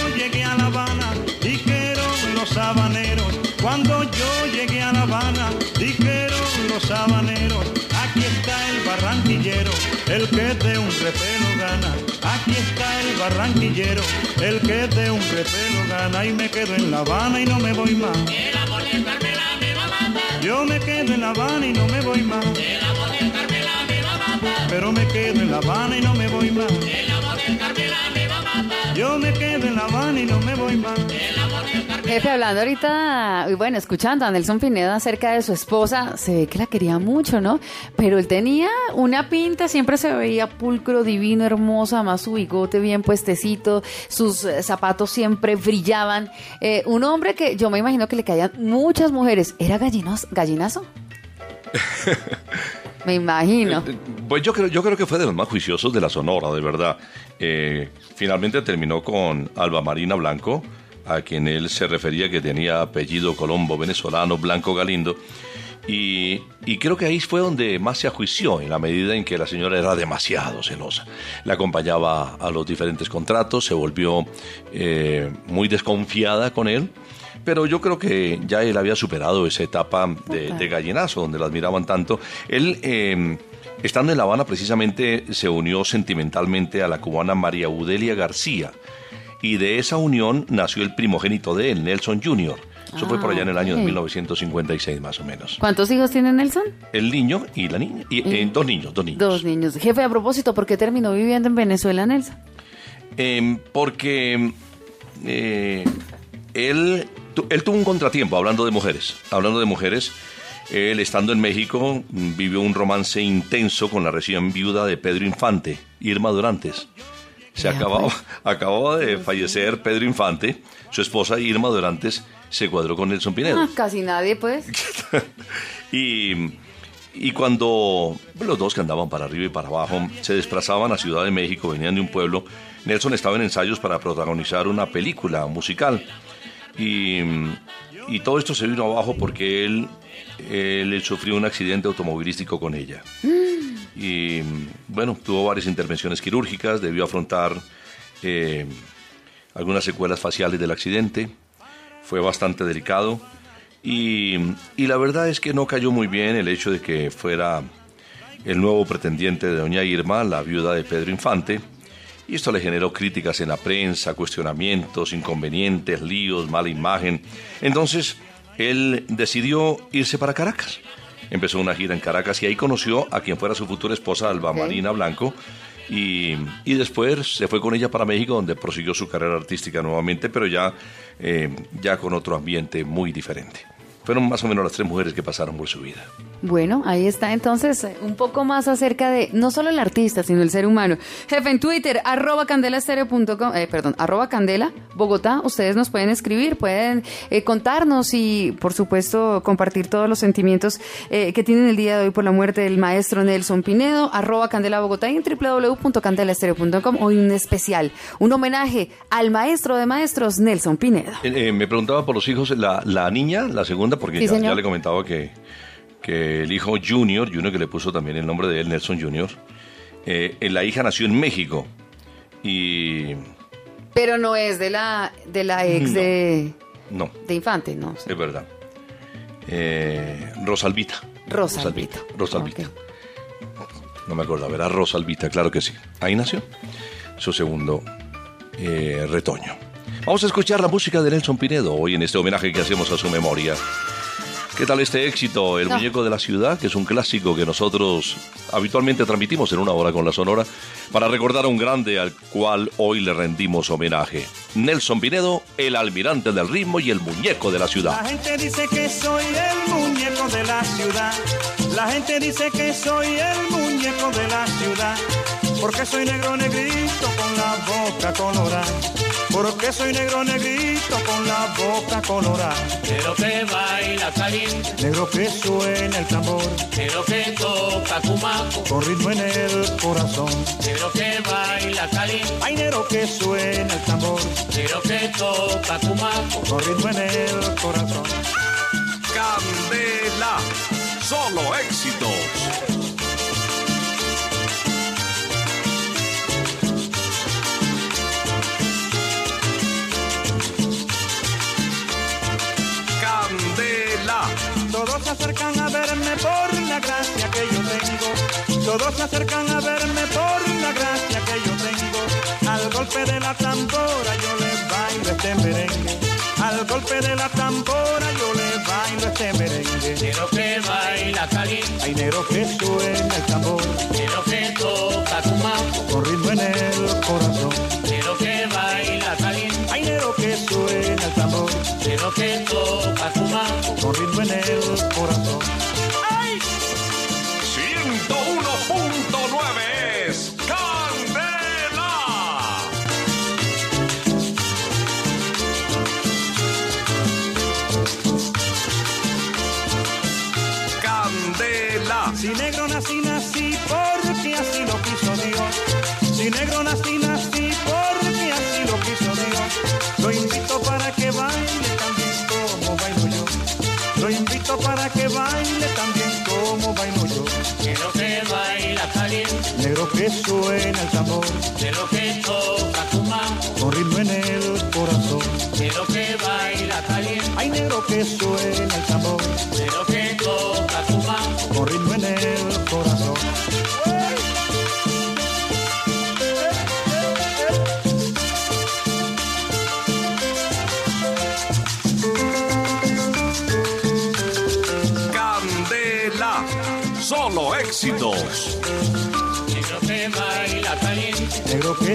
Cuando yo llegué a La Habana, dijeron los habaneros. Aquí está el barranquillero, el que de un repelo gana. Aquí está el barranquillero, el que de un repelo gana. Y me quedo en La Habana y no me voy más. El amor de Carmela me va a matar. Yo me quedo en La Habana y no me voy más. El amor de Carmela me va a matar. Pero me quedo en La Habana y no me voy más. El amor de Carmela me va a matar. Yo me quedo en La Habana y no me voy más. El amor. Jefe, hablando ahorita, y bueno, escuchando a Nelson Pineda acerca de su esposa, se ve que la quería mucho, ¿no? Pero él tenía una pinta, siempre se veía pulcro, divino, hermoso, además su bigote bien puestecito, sus eh, zapatos siempre brillaban. Eh, un hombre que yo me imagino que le caían muchas mujeres. ¿Era gallinos, gallinazo? me imagino. Pues yo creo, yo creo que fue de los más juiciosos de la Sonora, de verdad. Eh, finalmente terminó con Alba Marina Blanco, a quien él se refería que tenía apellido colombo venezolano, Blanco Galindo. Y, y creo que ahí fue donde más se ajuició, en la medida en que la señora era demasiado celosa. Le acompañaba a los diferentes contratos, se volvió eh, muy desconfiada con él. Pero yo creo que ya él había superado esa etapa de gallinazo, donde la admiraban tanto. Él, eh, estando en La Habana, precisamente se unió sentimentalmente a la cubana María Udelia García. Y de esa unión nació el primogénito de él, Nelson Jr. Eso fue Ah, por allá en el año de ok. 1956, más o menos. ¿Cuántos hijos tiene Nelson? El niño y la niña. Y, eh, dos niños, dos niños. Dos niños. Jefe, a propósito, ¿por qué terminó viviendo en Venezuela, Nelson? Eh, porque eh, él, tu- él tuvo un contratiempo, hablando de mujeres. Hablando de mujeres, él estando en México mm, vivió un romance intenso con la recién viuda de Pedro Infante, Irma Durantes. Se acababa, pues. acababa de fallecer Pedro Infante, su esposa Irma Durantes se cuadró con Nelson Pinedo. Ah, casi nadie, pues. y, y cuando los dos que andaban para arriba y para abajo se desplazaban a Ciudad de México, venían de un pueblo, Nelson estaba en ensayos para protagonizar una película musical. Y, y todo esto se vino abajo porque él, él sufrió un accidente automovilístico con ella. Y bueno, tuvo varias intervenciones quirúrgicas, debió afrontar eh, algunas secuelas faciales del accidente, fue bastante delicado. Y, y la verdad es que no cayó muy bien el hecho de que fuera el nuevo pretendiente de doña Irma, la viuda de Pedro Infante, y esto le generó críticas en la prensa, cuestionamientos, inconvenientes, líos, mala imagen. Entonces, él decidió irse para Caracas. Empezó una gira en Caracas y ahí conoció a quien fuera su futura esposa, Alba Marina Blanco, y, y después se fue con ella para México, donde prosiguió su carrera artística nuevamente, pero ya, eh, ya con otro ambiente muy diferente. Fueron más o menos las tres mujeres que pasaron por su vida. Bueno, ahí está entonces eh, un poco más acerca de no solo el artista, sino el ser humano. Jefe, en Twitter, arroba candelastereo.com, eh, perdón, arroba candela, Bogotá, ustedes nos pueden escribir, pueden eh, contarnos y, por supuesto, compartir todos los sentimientos eh, que tienen el día de hoy por la muerte del maestro Nelson Pinedo, arroba candela Bogotá y en www.candelastereo.com. Hoy un especial, un homenaje al maestro de maestros, Nelson Pinedo. Me preguntaba por los hijos, la, la niña, la segunda, porque Sí, ya, ya le comentaba que, que el hijo Junior, Junior que le puso también el nombre de él, Nelson Junior, eh, la hija nació en México y Pero no es de la, de la ex No. de, no, de Infante, no. es verdad. Eh, Rosalvita. Rosalvita. Rosalvita. No me acordaba, era Rosalvita, claro que sí. Ahí nació su segundo eh, retoño. Vamos a escuchar la música de Nelson Pinedo hoy en este homenaje que hacemos a su memoria. ¿Qué tal este éxito? El No. muñeco de la ciudad, que es un clásico que nosotros habitualmente transmitimos en una hora con la Sonora para recordar a un grande al cual hoy le rendimos homenaje. Nelson Pinedo, el almirante del ritmo y el muñeco de la ciudad. La gente dice que soy el muñeco de la ciudad. La gente dice que soy el muñeco de la ciudad. Porque soy negro negrito con la boca colorada. Porque soy negro negrito con la boca colorada. Pero que baila caliente, Negro que suena el tambor. pero que toca cumaco, Con ritmo en el corazón. pero que baila caliente, Hay negro que suena el tambor. pero que toca cumaco. Con ritmo en el corazón. Candela, solo éxitos. Verme por la gracia que yo tengo. Todos se acercan a verme por la gracia que yo tengo. Al golpe de la tambora yo le bailo este merengue. Al golpe de la tambora yo le bailo este merengue. Pero que baila caliente, Hay negro que suena el tambor pero que toca cumaco, con ritmo en el corazón. pero que baila caliente, Hay negro que suena el tambor pero que toca cumaco. con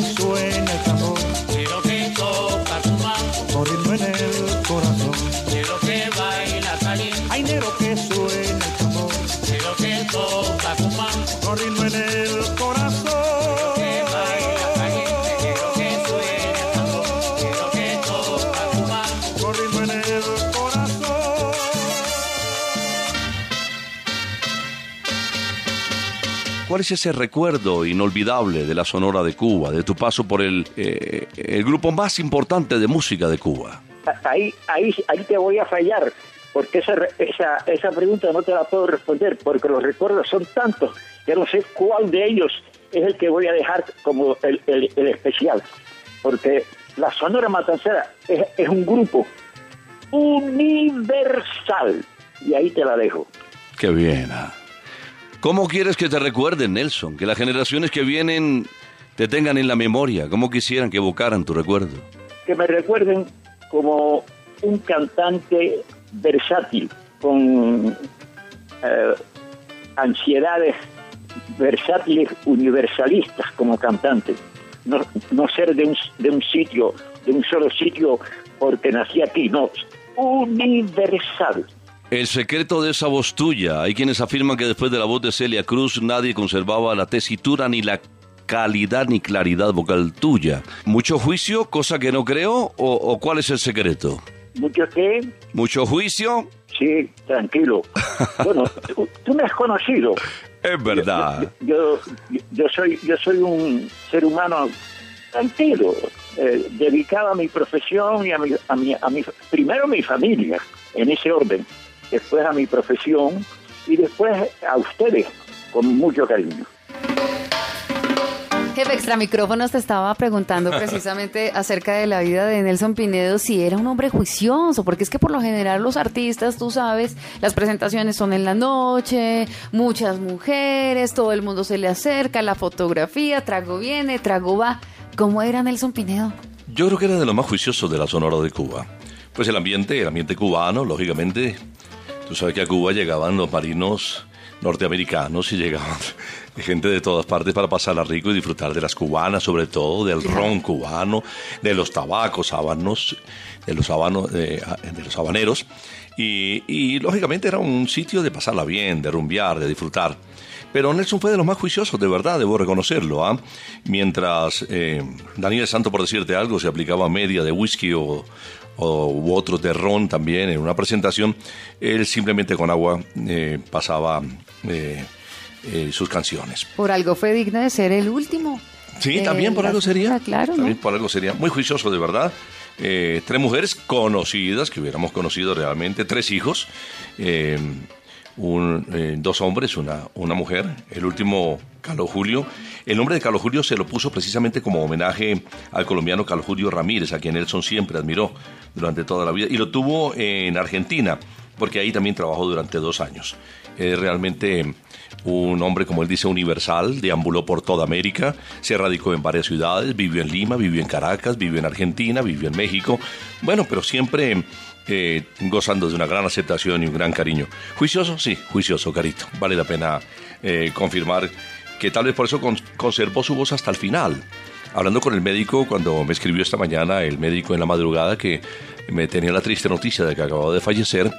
suena ¿Cuál es ese recuerdo inolvidable de la Sonora de Cuba, de tu paso por el, eh, el grupo más importante de música de Cuba? ahí, ahí, ahí te voy a fallar, porque esa, esa, esa pregunta no te la puedo responder, porque los recuerdos son tantos, que no sé cuál de ellos es el que voy a dejar como el, el- el especial, porque la Sonora Matancera es, es un grupo universal, y ahí te la dejo. Qué bien. ah. ¿Cómo quieres que te recuerden, Nelson? Que las generaciones que vienen te tengan en la memoria. ¿Cómo quisieran que evocaran tu recuerdo? que me recuerden como un cantante versátil, con eh, ansiedades versátiles universalistas como cantante. No, no ser de un, de un sitio, de un solo sitio porque nací aquí, no, universal. El secreto de esa voz tuya. Hay quienes afirman que después de la voz de Celia Cruz nadie conservaba la tesitura ni la calidad ni claridad vocal tuya. ¿Mucho juicio, cosa que no creo? ¿O, o cuál es el secreto? Mucho que, ¿Mucho juicio? sí, tranquilo. Bueno, tú, tú me has conocido. Es verdad. yo, yo, yo soy yo soy un ser humano tranquilo, eh, dedicado a mi profesión y a mi, a mi, a mi primero a mi familia, en ese orden, después a mi profesión y después a ustedes, con mucho cariño. Jefe, extra micrófonos te estaba preguntando precisamente acerca de la vida de Nelson Pinedo, si era un hombre juicioso, porque es que por lo general los artistas, tú sabes, las presentaciones son en la noche, muchas mujeres, todo el mundo se le acerca, la fotografía, trago viene, trago va. ¿Cómo era Nelson Pinedo? Yo creo que era de lo más juicioso de la Sonora de Cuba. Pues el ambiente, el ambiente cubano, lógicamente. Tú sabes que a Cuba llegaban los marinos norteamericanos y llegaban gente de todas partes para pasarla rico y disfrutar de las cubanas, sobre todo del ron cubano, de los tabacos habanos, de los, habanos, de, de los habaneros. Y, y lógicamente era un sitio de pasarla bien, de rumbear, de disfrutar. Pero Nelson fue de los más juiciosos, de verdad, debo reconocerlo. ¿ah? Mientras eh, Daniel Santo, por decirte algo, se aplicaba media de whisky o, o, u otros de ron también en una presentación, él simplemente con agua eh, pasaba eh, eh, sus canciones. Por algo fue digno de ser el último. Sí, también por algo sería. Sonora, Claro, ¿no? También por algo sería. Muy juicioso, de verdad. Tres mujeres conocidas, que hubiéramos conocido realmente, tres hijos, un, dos hombres, una, una mujer, el último, Carlos Julio. El nombre de Carlos Julio se lo puso precisamente como homenaje al colombiano Carlos Julio Ramírez, a quien Nelson siempre admiró durante toda la vida, y lo tuvo en Argentina, porque ahí también trabajó durante dos años. Es realmente un hombre, como él dice, universal, deambuló por toda América, se radicó en varias ciudades, vivió en Lima, vivió en Caracas, vivió en Argentina, vivió en México, bueno, pero siempre eh, gozando de una gran aceptación y un gran cariño. Juicioso, sí, juicioso, Carito. Vale la pena eh, confirmar que tal vez por eso con- conservó su voz hasta el final. Hablando con el médico, cuando me escribió esta mañana, el médico en la madrugada, que me tenía la triste noticia de que acababa de fallecer,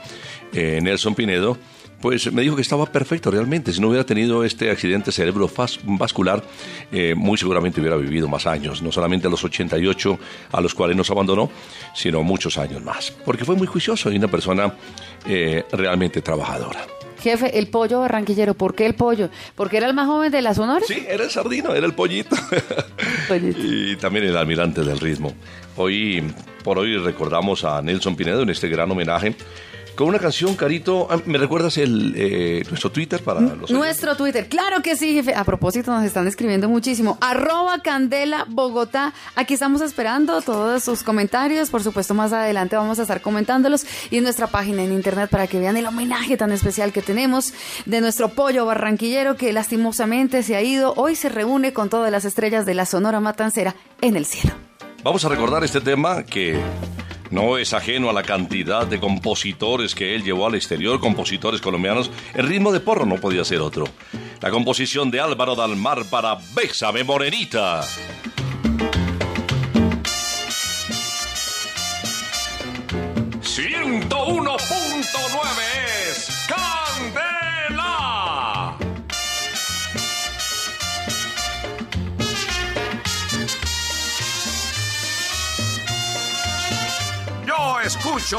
eh, Nelson Pinedo, pues me dijo que estaba perfecto realmente. Si no hubiera tenido este accidente cerebrovascular, eh, muy seguramente hubiera vivido más años. No solamente a los 88 a los cuales nos abandonó, sino muchos años más. Porque fue muy juicioso y una persona eh, realmente trabajadora. Jefe, el pollo barranquillero, ¿por qué el pollo? ¿Porque era el más joven de la Sonora? Sí, era el sardino, era el pollito. Pollito. y también el almirante del ritmo. Hoy, por hoy, recordamos a Nelson Pinedo en este gran homenaje con una canción, Carito. ah, ¿Me recuerdas el, eh, nuestro Twitter para los Nuestro Twitter, claro que sí, jefe. A propósito, nos están escribiendo muchísimo. Arroba Candela Bogotá. Aquí estamos esperando todos sus comentarios. Por supuesto, más adelante vamos a estar comentándolos. Y en nuestra página en internet para que vean el homenaje tan especial que tenemos de nuestro pollo barranquillero que lastimosamente se ha ido. Hoy se reúne con todas las estrellas de la Sonora Matancera en el cielo. Vamos a recordar este tema que no es ajeno a la cantidad de compositores que él llevó al exterior, compositores colombianos. El ritmo de porro no podía ser otro. La composición de Álvaro Dalmar para Bésame Morenita. ¡101.9 escucho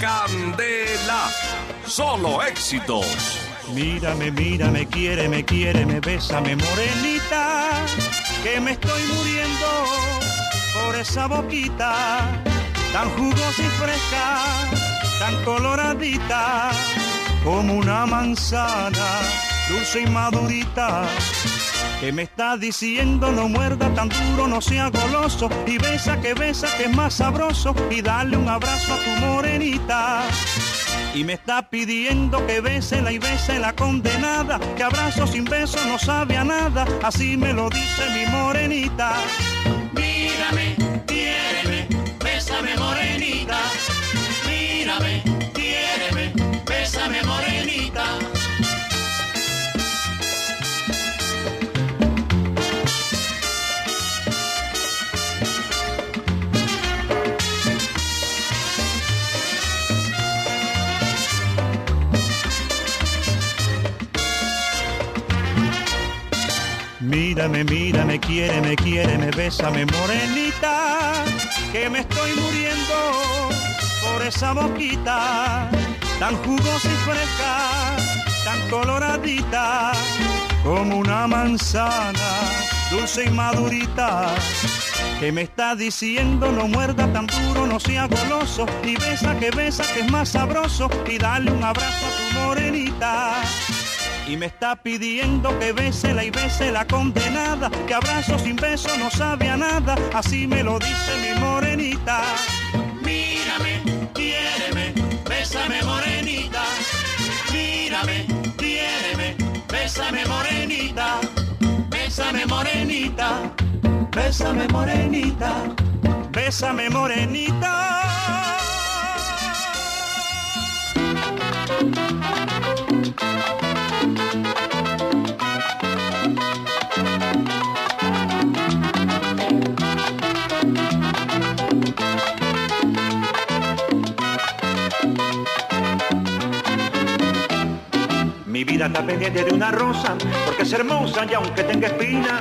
Candela, solo éxitos. Mírame, mírame, quiere, me quiere, me bésame, morenita, que me estoy muriendo por esa boquita tan jugosa y fresca, tan coloradita, como una manzana, dulce y madurita. Que me está diciendo no muerda tan duro, no sea goloso y besa que besa que es más sabroso y dale un abrazo a tu morenita. Y me está pidiendo que bésela y bese la condenada, que abrazo sin beso no sabe a nada, así me lo dice mi morenita. Mírame, mírame, quiéreme, quiéreme, bésame, morenita, que me estoy muriendo por esa boquita, tan jugosa y fresca, tan coloradita, como una manzana, dulce y madurita, que me está diciendo no muerda tan duro, no sea goloso, y besa que besa que es más sabroso, y dale un abrazo a tu morenita. Y me está pidiendo que y bese la condenada, que abrazo sin beso no sabe a nada, así me lo dice mi morenita. Mírame, quiéreme, bésame morenita. Mírame, quiéreme, bésame morenita. Bésame morenita, bésame morenita. Bésame morenita. Mi vida está pendiente de una rosa, porque es hermosa y aunque tenga espinas,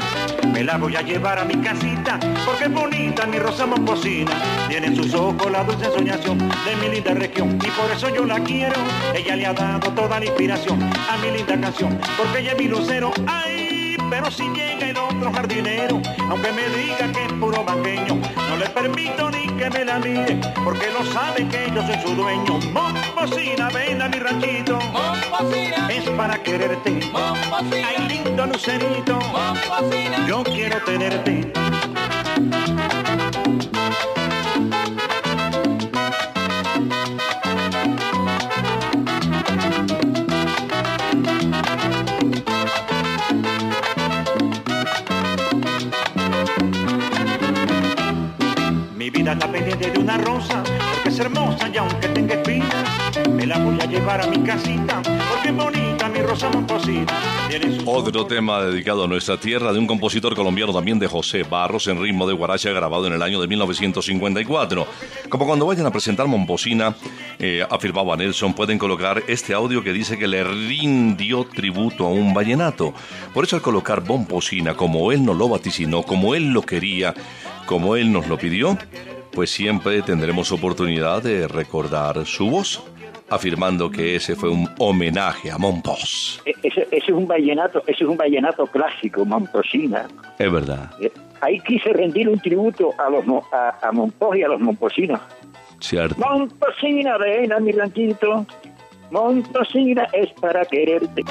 me la voy a llevar a mi casita, porque es bonita mi rosa momposina. Tiene en sus ojos la dulce soñación de mi linda región, y por eso yo la quiero. Ella le ha dado toda la inspiración a mi linda canción, porque ella es mi lucero. ¡Ay! Pero si llega el otro jardinero, aunque me diga que es puro vaqueño, no le permito ni que me la mire, porque lo sabe que yo soy su dueño. Momposina, ven a mi ranchito, Momposina, es para quererte. momposina, Ay, lindo lucerito, momposina. yo quiero tenerte. Otro tema dedicado a nuestra tierra de un compositor colombiano también de José Barros en ritmo de guaracha grabado en el año de 1954. Como cuando vayan a presentar Momposina, eh, afirmaba Nelson, pueden colocar este audio que dice que le rindió tributo a un vallenato. Por eso al colocar Momposina como él nos lo vaticinó, como él lo quería, como él nos lo pidió, pues siempre tendremos oportunidad de recordar su voz, afirmando que ese fue un homenaje a Mompos. E- Ese, ese es un vallenato, ese es un vallenato clásico, Montosina. Es verdad, Eh, Ahí quise rendir un tributo a los mo- a, a Monpós y a los momposinos. cierto. Montosina, ven a mi ranchito. Montosina es para quererte.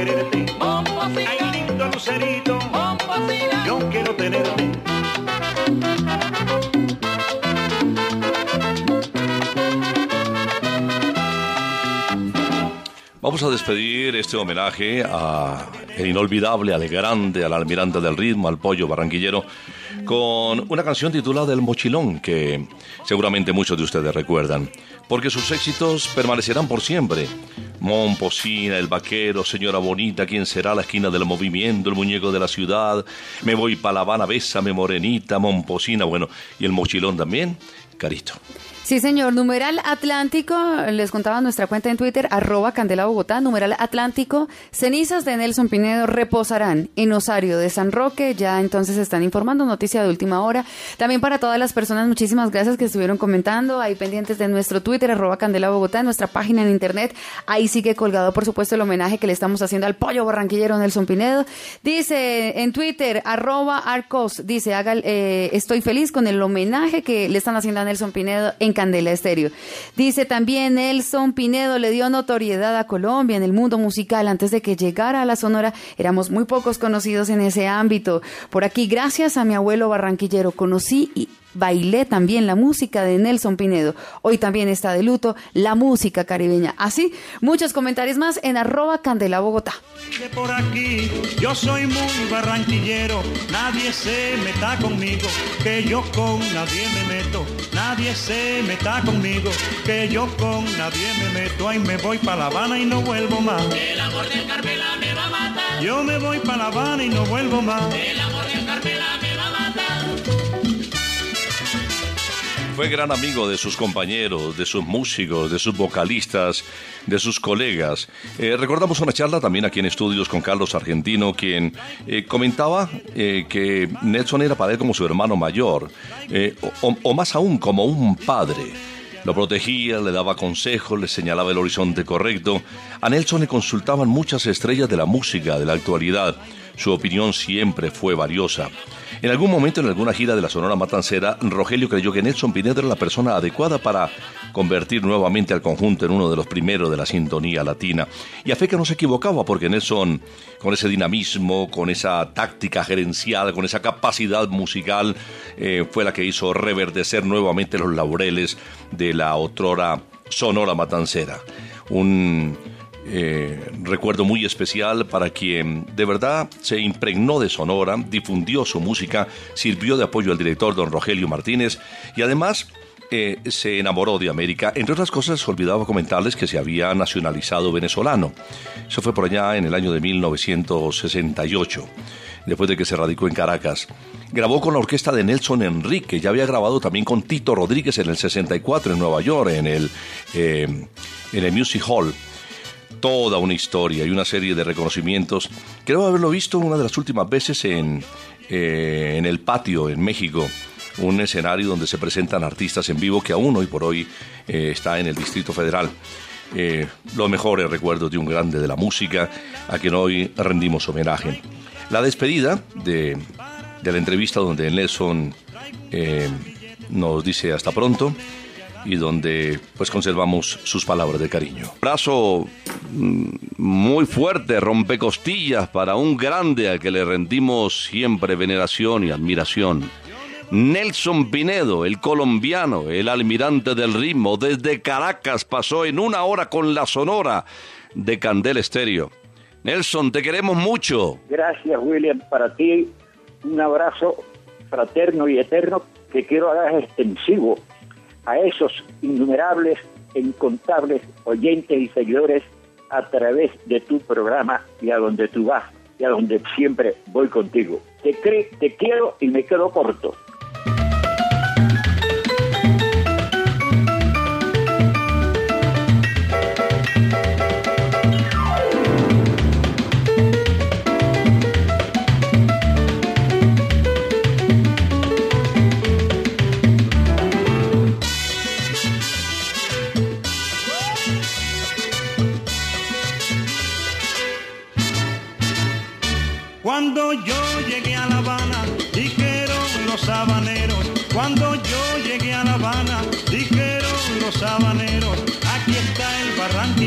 Ay, lindo quiero tenerte. Vamos a despedir este homenaje a inolvidable, al grande, al almirante del ritmo, al pollo barranquillero, con una canción titulada El Mochilón, que seguramente muchos de ustedes recuerdan, porque sus éxitos permanecerán por siempre. Momposina, El Vaquero, Señora Bonita, ¿Quién será la esquina del movimiento? El muñeco de la ciudad, Me voy pa' La Habana, Bésame Morenita, Momposina, bueno, y El Mochilón también, Carito. Sí, señor. Numeral Atlántico, les contaba nuestra cuenta en Twitter, arroba Candela Bogotá, numeral Atlántico, cenizas de Nelson Pinedo reposarán en Osario de San Roque, ya entonces están informando, noticia de última hora. También para todas las personas, muchísimas gracias que estuvieron comentando, ahí pendientes de nuestro Twitter, arroba Candela Bogotá, nuestra página en internet, ahí sigue colgado, por supuesto, el homenaje que le estamos haciendo al pollo barranquillero Nelson Pinedo. Dice en Twitter, arroba Arcos, dice, haga, eh, estoy feliz con el homenaje que le están haciendo a Nelson Pinedo en Candela Estéreo. Dice también Nelson Pinedo le dio notoriedad a Colombia en el mundo musical antes de que llegara a la Sonora. Éramos muy pocos conocidos en ese ámbito. Por aquí, gracias a mi abuelo barranquillero, conocí y bailé también la música de Nelson Pinedo. Hoy también está de luto la música caribeña. Así, muchos comentarios más en arroba Candela Bogotá. De por aquí, yo soy muy barranquillero, nadie se meta conmigo, que yo con nadie me meto, nadie se meta conmigo, que yo con nadie me meto, ahí me voy para La Habana y no vuelvo más. El amor de Carmela me va a matar. Yo me voy para La Habana y no vuelvo más. El amor Fue gran amigo de sus compañeros, de sus músicos, de sus vocalistas, de sus colegas. Eh, recordamos una charla también aquí en estudios con Carlos Argentino, quien eh, comentaba eh, que Nelson era para él como su hermano mayor, o, o más aún como un padre. Lo protegía, le daba consejos, le señalaba el horizonte correcto. A Nelson le consultaban muchas estrellas de la música, de la actualidad. Su opinión siempre fue valiosa. En algún momento en alguna gira de la Sonora Matancera, Rogelio creyó que Nelson Pinedo era la persona adecuada para convertir nuevamente al conjunto en uno de los primeros de la sintonía latina. Y a fe que no se equivocaba, porque Nelson, con ese dinamismo, con esa táctica gerencial, con esa capacidad musical, eh, fue la que hizo reverdecer nuevamente los laureles de la otrora Sonora Matancera. Un eh, recuerdo muy especial para quien de verdad se impregnó de Sonora, difundió su música, sirvió de apoyo al director don Rogelio Martínez y además eh, se enamoró de América. Entre otras cosas, olvidaba comentarles que se había nacionalizado venezolano. Eso fue por allá en el año de 1968, después de que se radicó en Caracas. Grabó con la orquesta de Nelson Enrique, ya había grabado también con Tito Rodríguez en el 64 en Nueva York, en el, eh, en el Music Hall toda una historia y una serie de reconocimientos. Creo haberlo visto una de las últimas veces en, eh, en el patio en México, un escenario donde se presentan artistas en vivo que aún hoy por hoy eh, está en el Distrito Federal. Eh, los mejores recuerdos de un grande de la música a quien hoy rendimos homenaje. La despedida de, de la entrevista donde Nelson eh, nos dice hasta pronto y donde pues conservamos sus palabras de cariño. Abrazo mm, muy fuerte, rompecostillas para un grande al que le rendimos siempre veneración y admiración. Nelson Pinedo, el colombiano, el almirante del ritmo, desde Caracas pasó en una hora con la sonora de Candel Estéreo. Nelson, te queremos mucho. Gracias, William. Para ti, un abrazo fraterno y eterno que quiero hacer extensivo a esos innumerables e incontables oyentes y seguidores a través de tu programa y a donde tú vas y a donde siempre voy contigo. Te, te quiero y me quedo corto.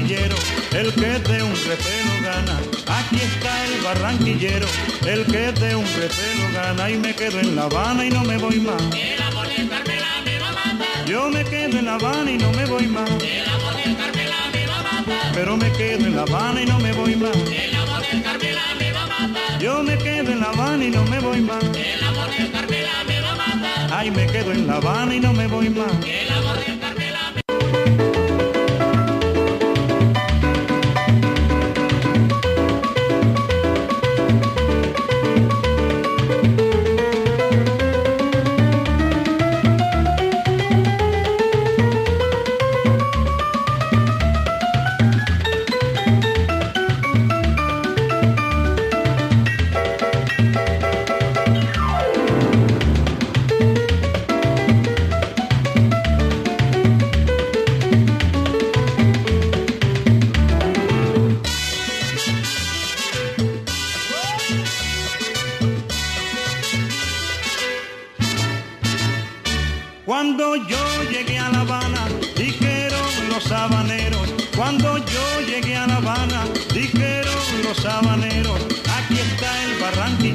Barranquillero, el que de un repelo gana. Aquí está el barranquillero, el que de un repelo gana. Y me quedo en La Habana y no me voy más. El amor de Carmela me va a matar. Yo me quedo en La Habana y no me voy más. El amor de Carmela me va a matar. Pero me quedo en La Habana y no me voy más. El amor de Carmela me va a matar. Yo me quedo en La Habana y no me voy más. El amor de Carmela me va a matar. Ay, me quedo en La Habana y no me voy más. El amor de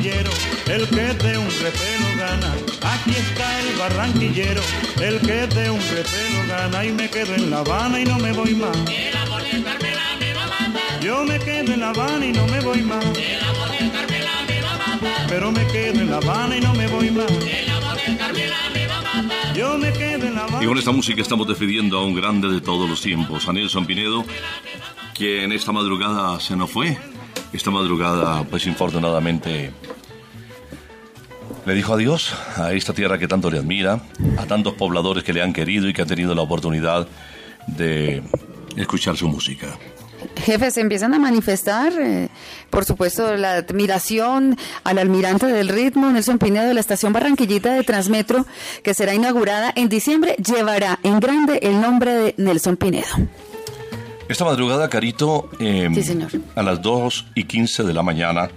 barranquillero, el que de un repelo gana. Aquí está el barranquillero, el que de un repelo gana. Y me quedo en La Habana y no me voy más. El amor de Carmela me va a matar. Yo me quedo en La Habana y no me voy más. El amor de Carmela me va a matar. Pero me quedo en La Habana y no me voy más. El amor de Carmela me va a matar. Yo me quedo en La Habana. Y con esta música estamos despidiendo a un grande de todos los tiempos, a Nelson Pinedo, quien esta madrugada se nos fue. Esta madrugada, pues infortunadamente, le dijo adiós a esta tierra que tanto le admira, a tantos pobladores que le han querido y que han tenido la oportunidad de escuchar su música. Jefe, se empiezan a manifestar, eh, por supuesto, la admiración al almirante del ritmo, Nelson Pinedo, de la estación Barranquillita de Transmetro, que será inaugurada en diciembre, llevará en grande el nombre de Nelson Pinedo. Esta madrugada, Carito, eh, Sí, señor. a las 2 y 15 de la mañana,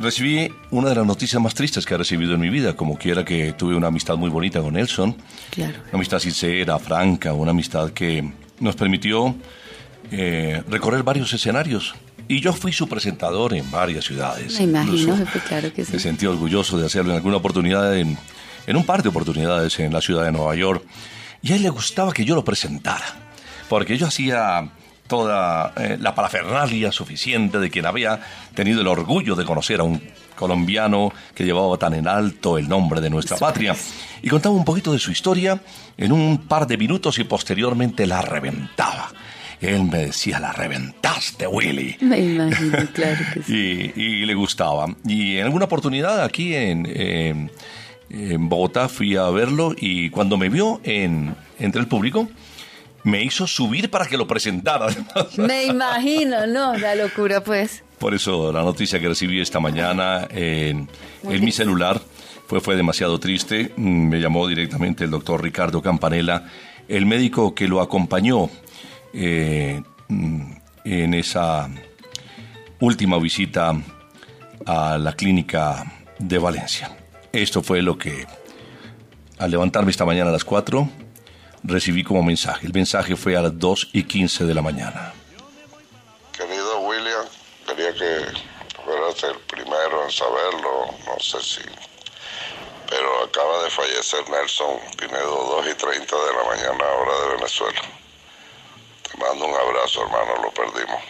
recibí una de las noticias más tristes que he recibido en mi vida, como quiera que tuve una amistad muy bonita con Nelson, Claro. una amistad sincera, franca, una amistad que nos permitió eh, recorrer varios escenarios. Y yo fui su presentador en varias ciudades. Me imagino, Incluso claro que sí. Me sentí orgulloso de hacerlo en alguna oportunidad, en, en un par de oportunidades en la ciudad de Nueva York. Y a él le gustaba que yo lo presentara, porque yo hacía toda eh, la parafernalia suficiente de quien había tenido el orgullo de conocer a un colombiano que llevaba tan en alto el nombre de nuestra patria. Y contaba un poquito de su historia en un par de minutos y posteriormente la reventaba. Él me decía, la reventaste, Willy Me imagino, claro que sí. y, y le gustaba. Y en alguna oportunidad aquí en, en- en Bogotá fui a verlo y cuando me vio en, entre el público, me hizo subir para que lo presentara. Me imagino, ¿no? La locura, pues. Por eso la noticia que recibí esta mañana en, en mi celular fue, fue demasiado triste. Mm, Me llamó directamente el doctor Ricardo Campanella, el médico que lo acompañó eh, mm, en esa última visita a la clínica de Valencia. Esto fue lo que, al levantarme esta mañana a las 4, recibí como mensaje. El mensaje fue a las 2 y 15 de la mañana. Querido William, quería que fueras el primero en saberlo, no sé si. Pero acaba de fallecer Nelson Pinedo, 2 y 30 de la mañana, hora de Venezuela. Te mando un abrazo, hermano, lo perdimos.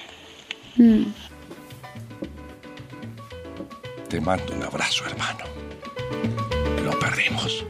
Te mando un abrazo, hermano. Lo perdimos.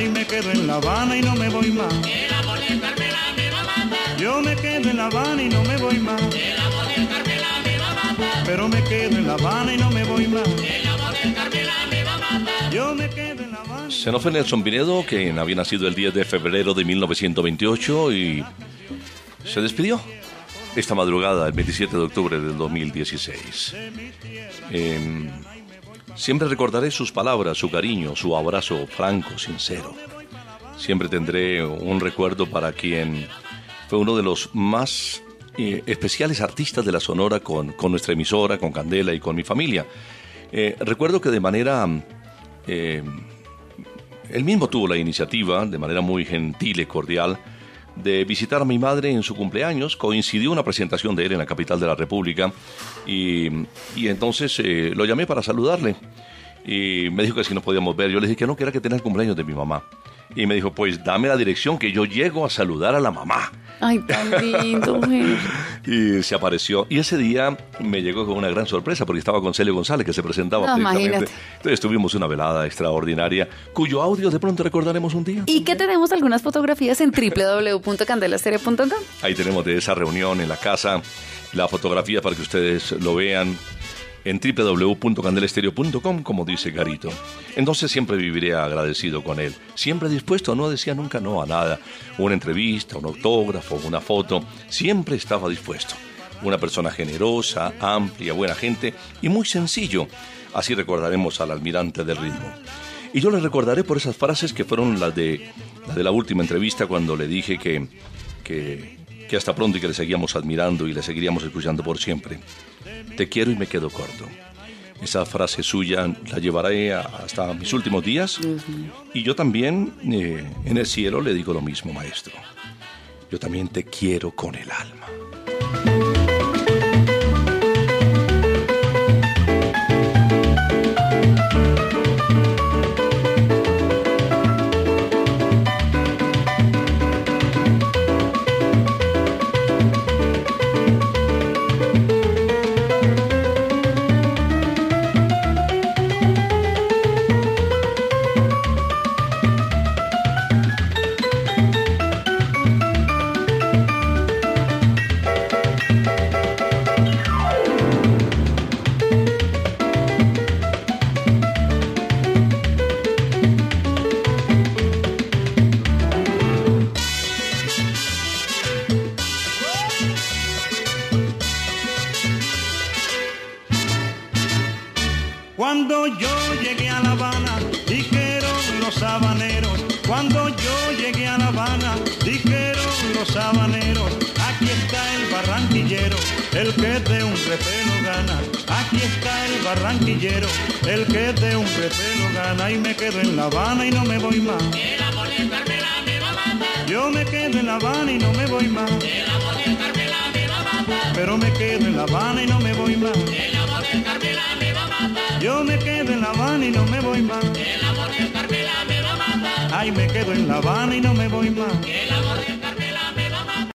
Repelo gana. Y me quedo en La Habana y no me voy más. De Carmela me va a matar. Yo me quedo en La Habana y no me voy más. De Carmela me va a matar. Pero me quedo en La Habana y no me voy más. De Carmela me va a matar. Yo me quedo en La Habana. Se nos fue Nelson Pinedo, quien había nacido el 10 de febrero de 1928 y se despidió esta madrugada, el 27 de octubre del 2016. Em, siempre recordaré sus palabras, su cariño, su abrazo franco, sincero. Siempre tendré un recuerdo para quien fue uno de los más eh, especiales artistas de la Sonora con, con nuestra emisora, con Candela y con mi familia. Eh, recuerdo que de manera... eh, él mismo tuvo la iniciativa, de manera muy gentil y cordial, de visitar a mi madre en su cumpleaños. Coincidió una presentación de él en la capital de la República y, y entonces eh, lo llamé para saludarle. Y me dijo que si nos podíamos ver. Yo le dije que no, que era que tenía el cumpleaños de mi mamá. Y me dijo, pues dame la dirección que yo llego a saludar a la mamá. Ay, tan lindo. Y se apareció. Y ese día me llegó con una gran sorpresa porque estaba con Celio González que se presentaba imagínate. Entonces tuvimos una velada extraordinaria cuyo audio de pronto recordaremos un día. Y que tenemos algunas fotografías en www.candelastereo.com. Ahí tenemos de esa reunión en la casa la fotografía para que ustedes lo vean en www.candelestereo.com, como dice Garito. Entonces siempre viviré agradecido con él. Siempre dispuesto, no decía nunca no a nada. Una entrevista, un autógrafo, una foto. Siempre estaba dispuesto. Una persona generosa, amplia, buena gente y muy sencillo. Así recordaremos al almirante del ritmo. Y yo le recordaré por esas frases que fueron las de, las de la última entrevista cuando le dije que, que, que hasta pronto y que le seguíamos admirando y le seguiríamos escuchando por siempre. Te quiero y me quedo corto. Esa frase suya la llevaré hasta mis últimos días y yo también eh, en el cielo le digo lo mismo, maestro. Yo también te quiero con el alma. El que de un repelo gana. Aquí está el barranquillero, el que de un repelo gana. Y me quedo en La Habana y no me voy más. De Carmela me va a matar. Yo me quedo en La Habana y no me voy más. De Carmela me va a matar. Pero me quedo en La Habana y no me voy más. De Carmela me va a matar. Yo me quedo en La Habana y no me voy más. De Carmela me va a matar. Ay, me quedo en La Habana y no me voy más. El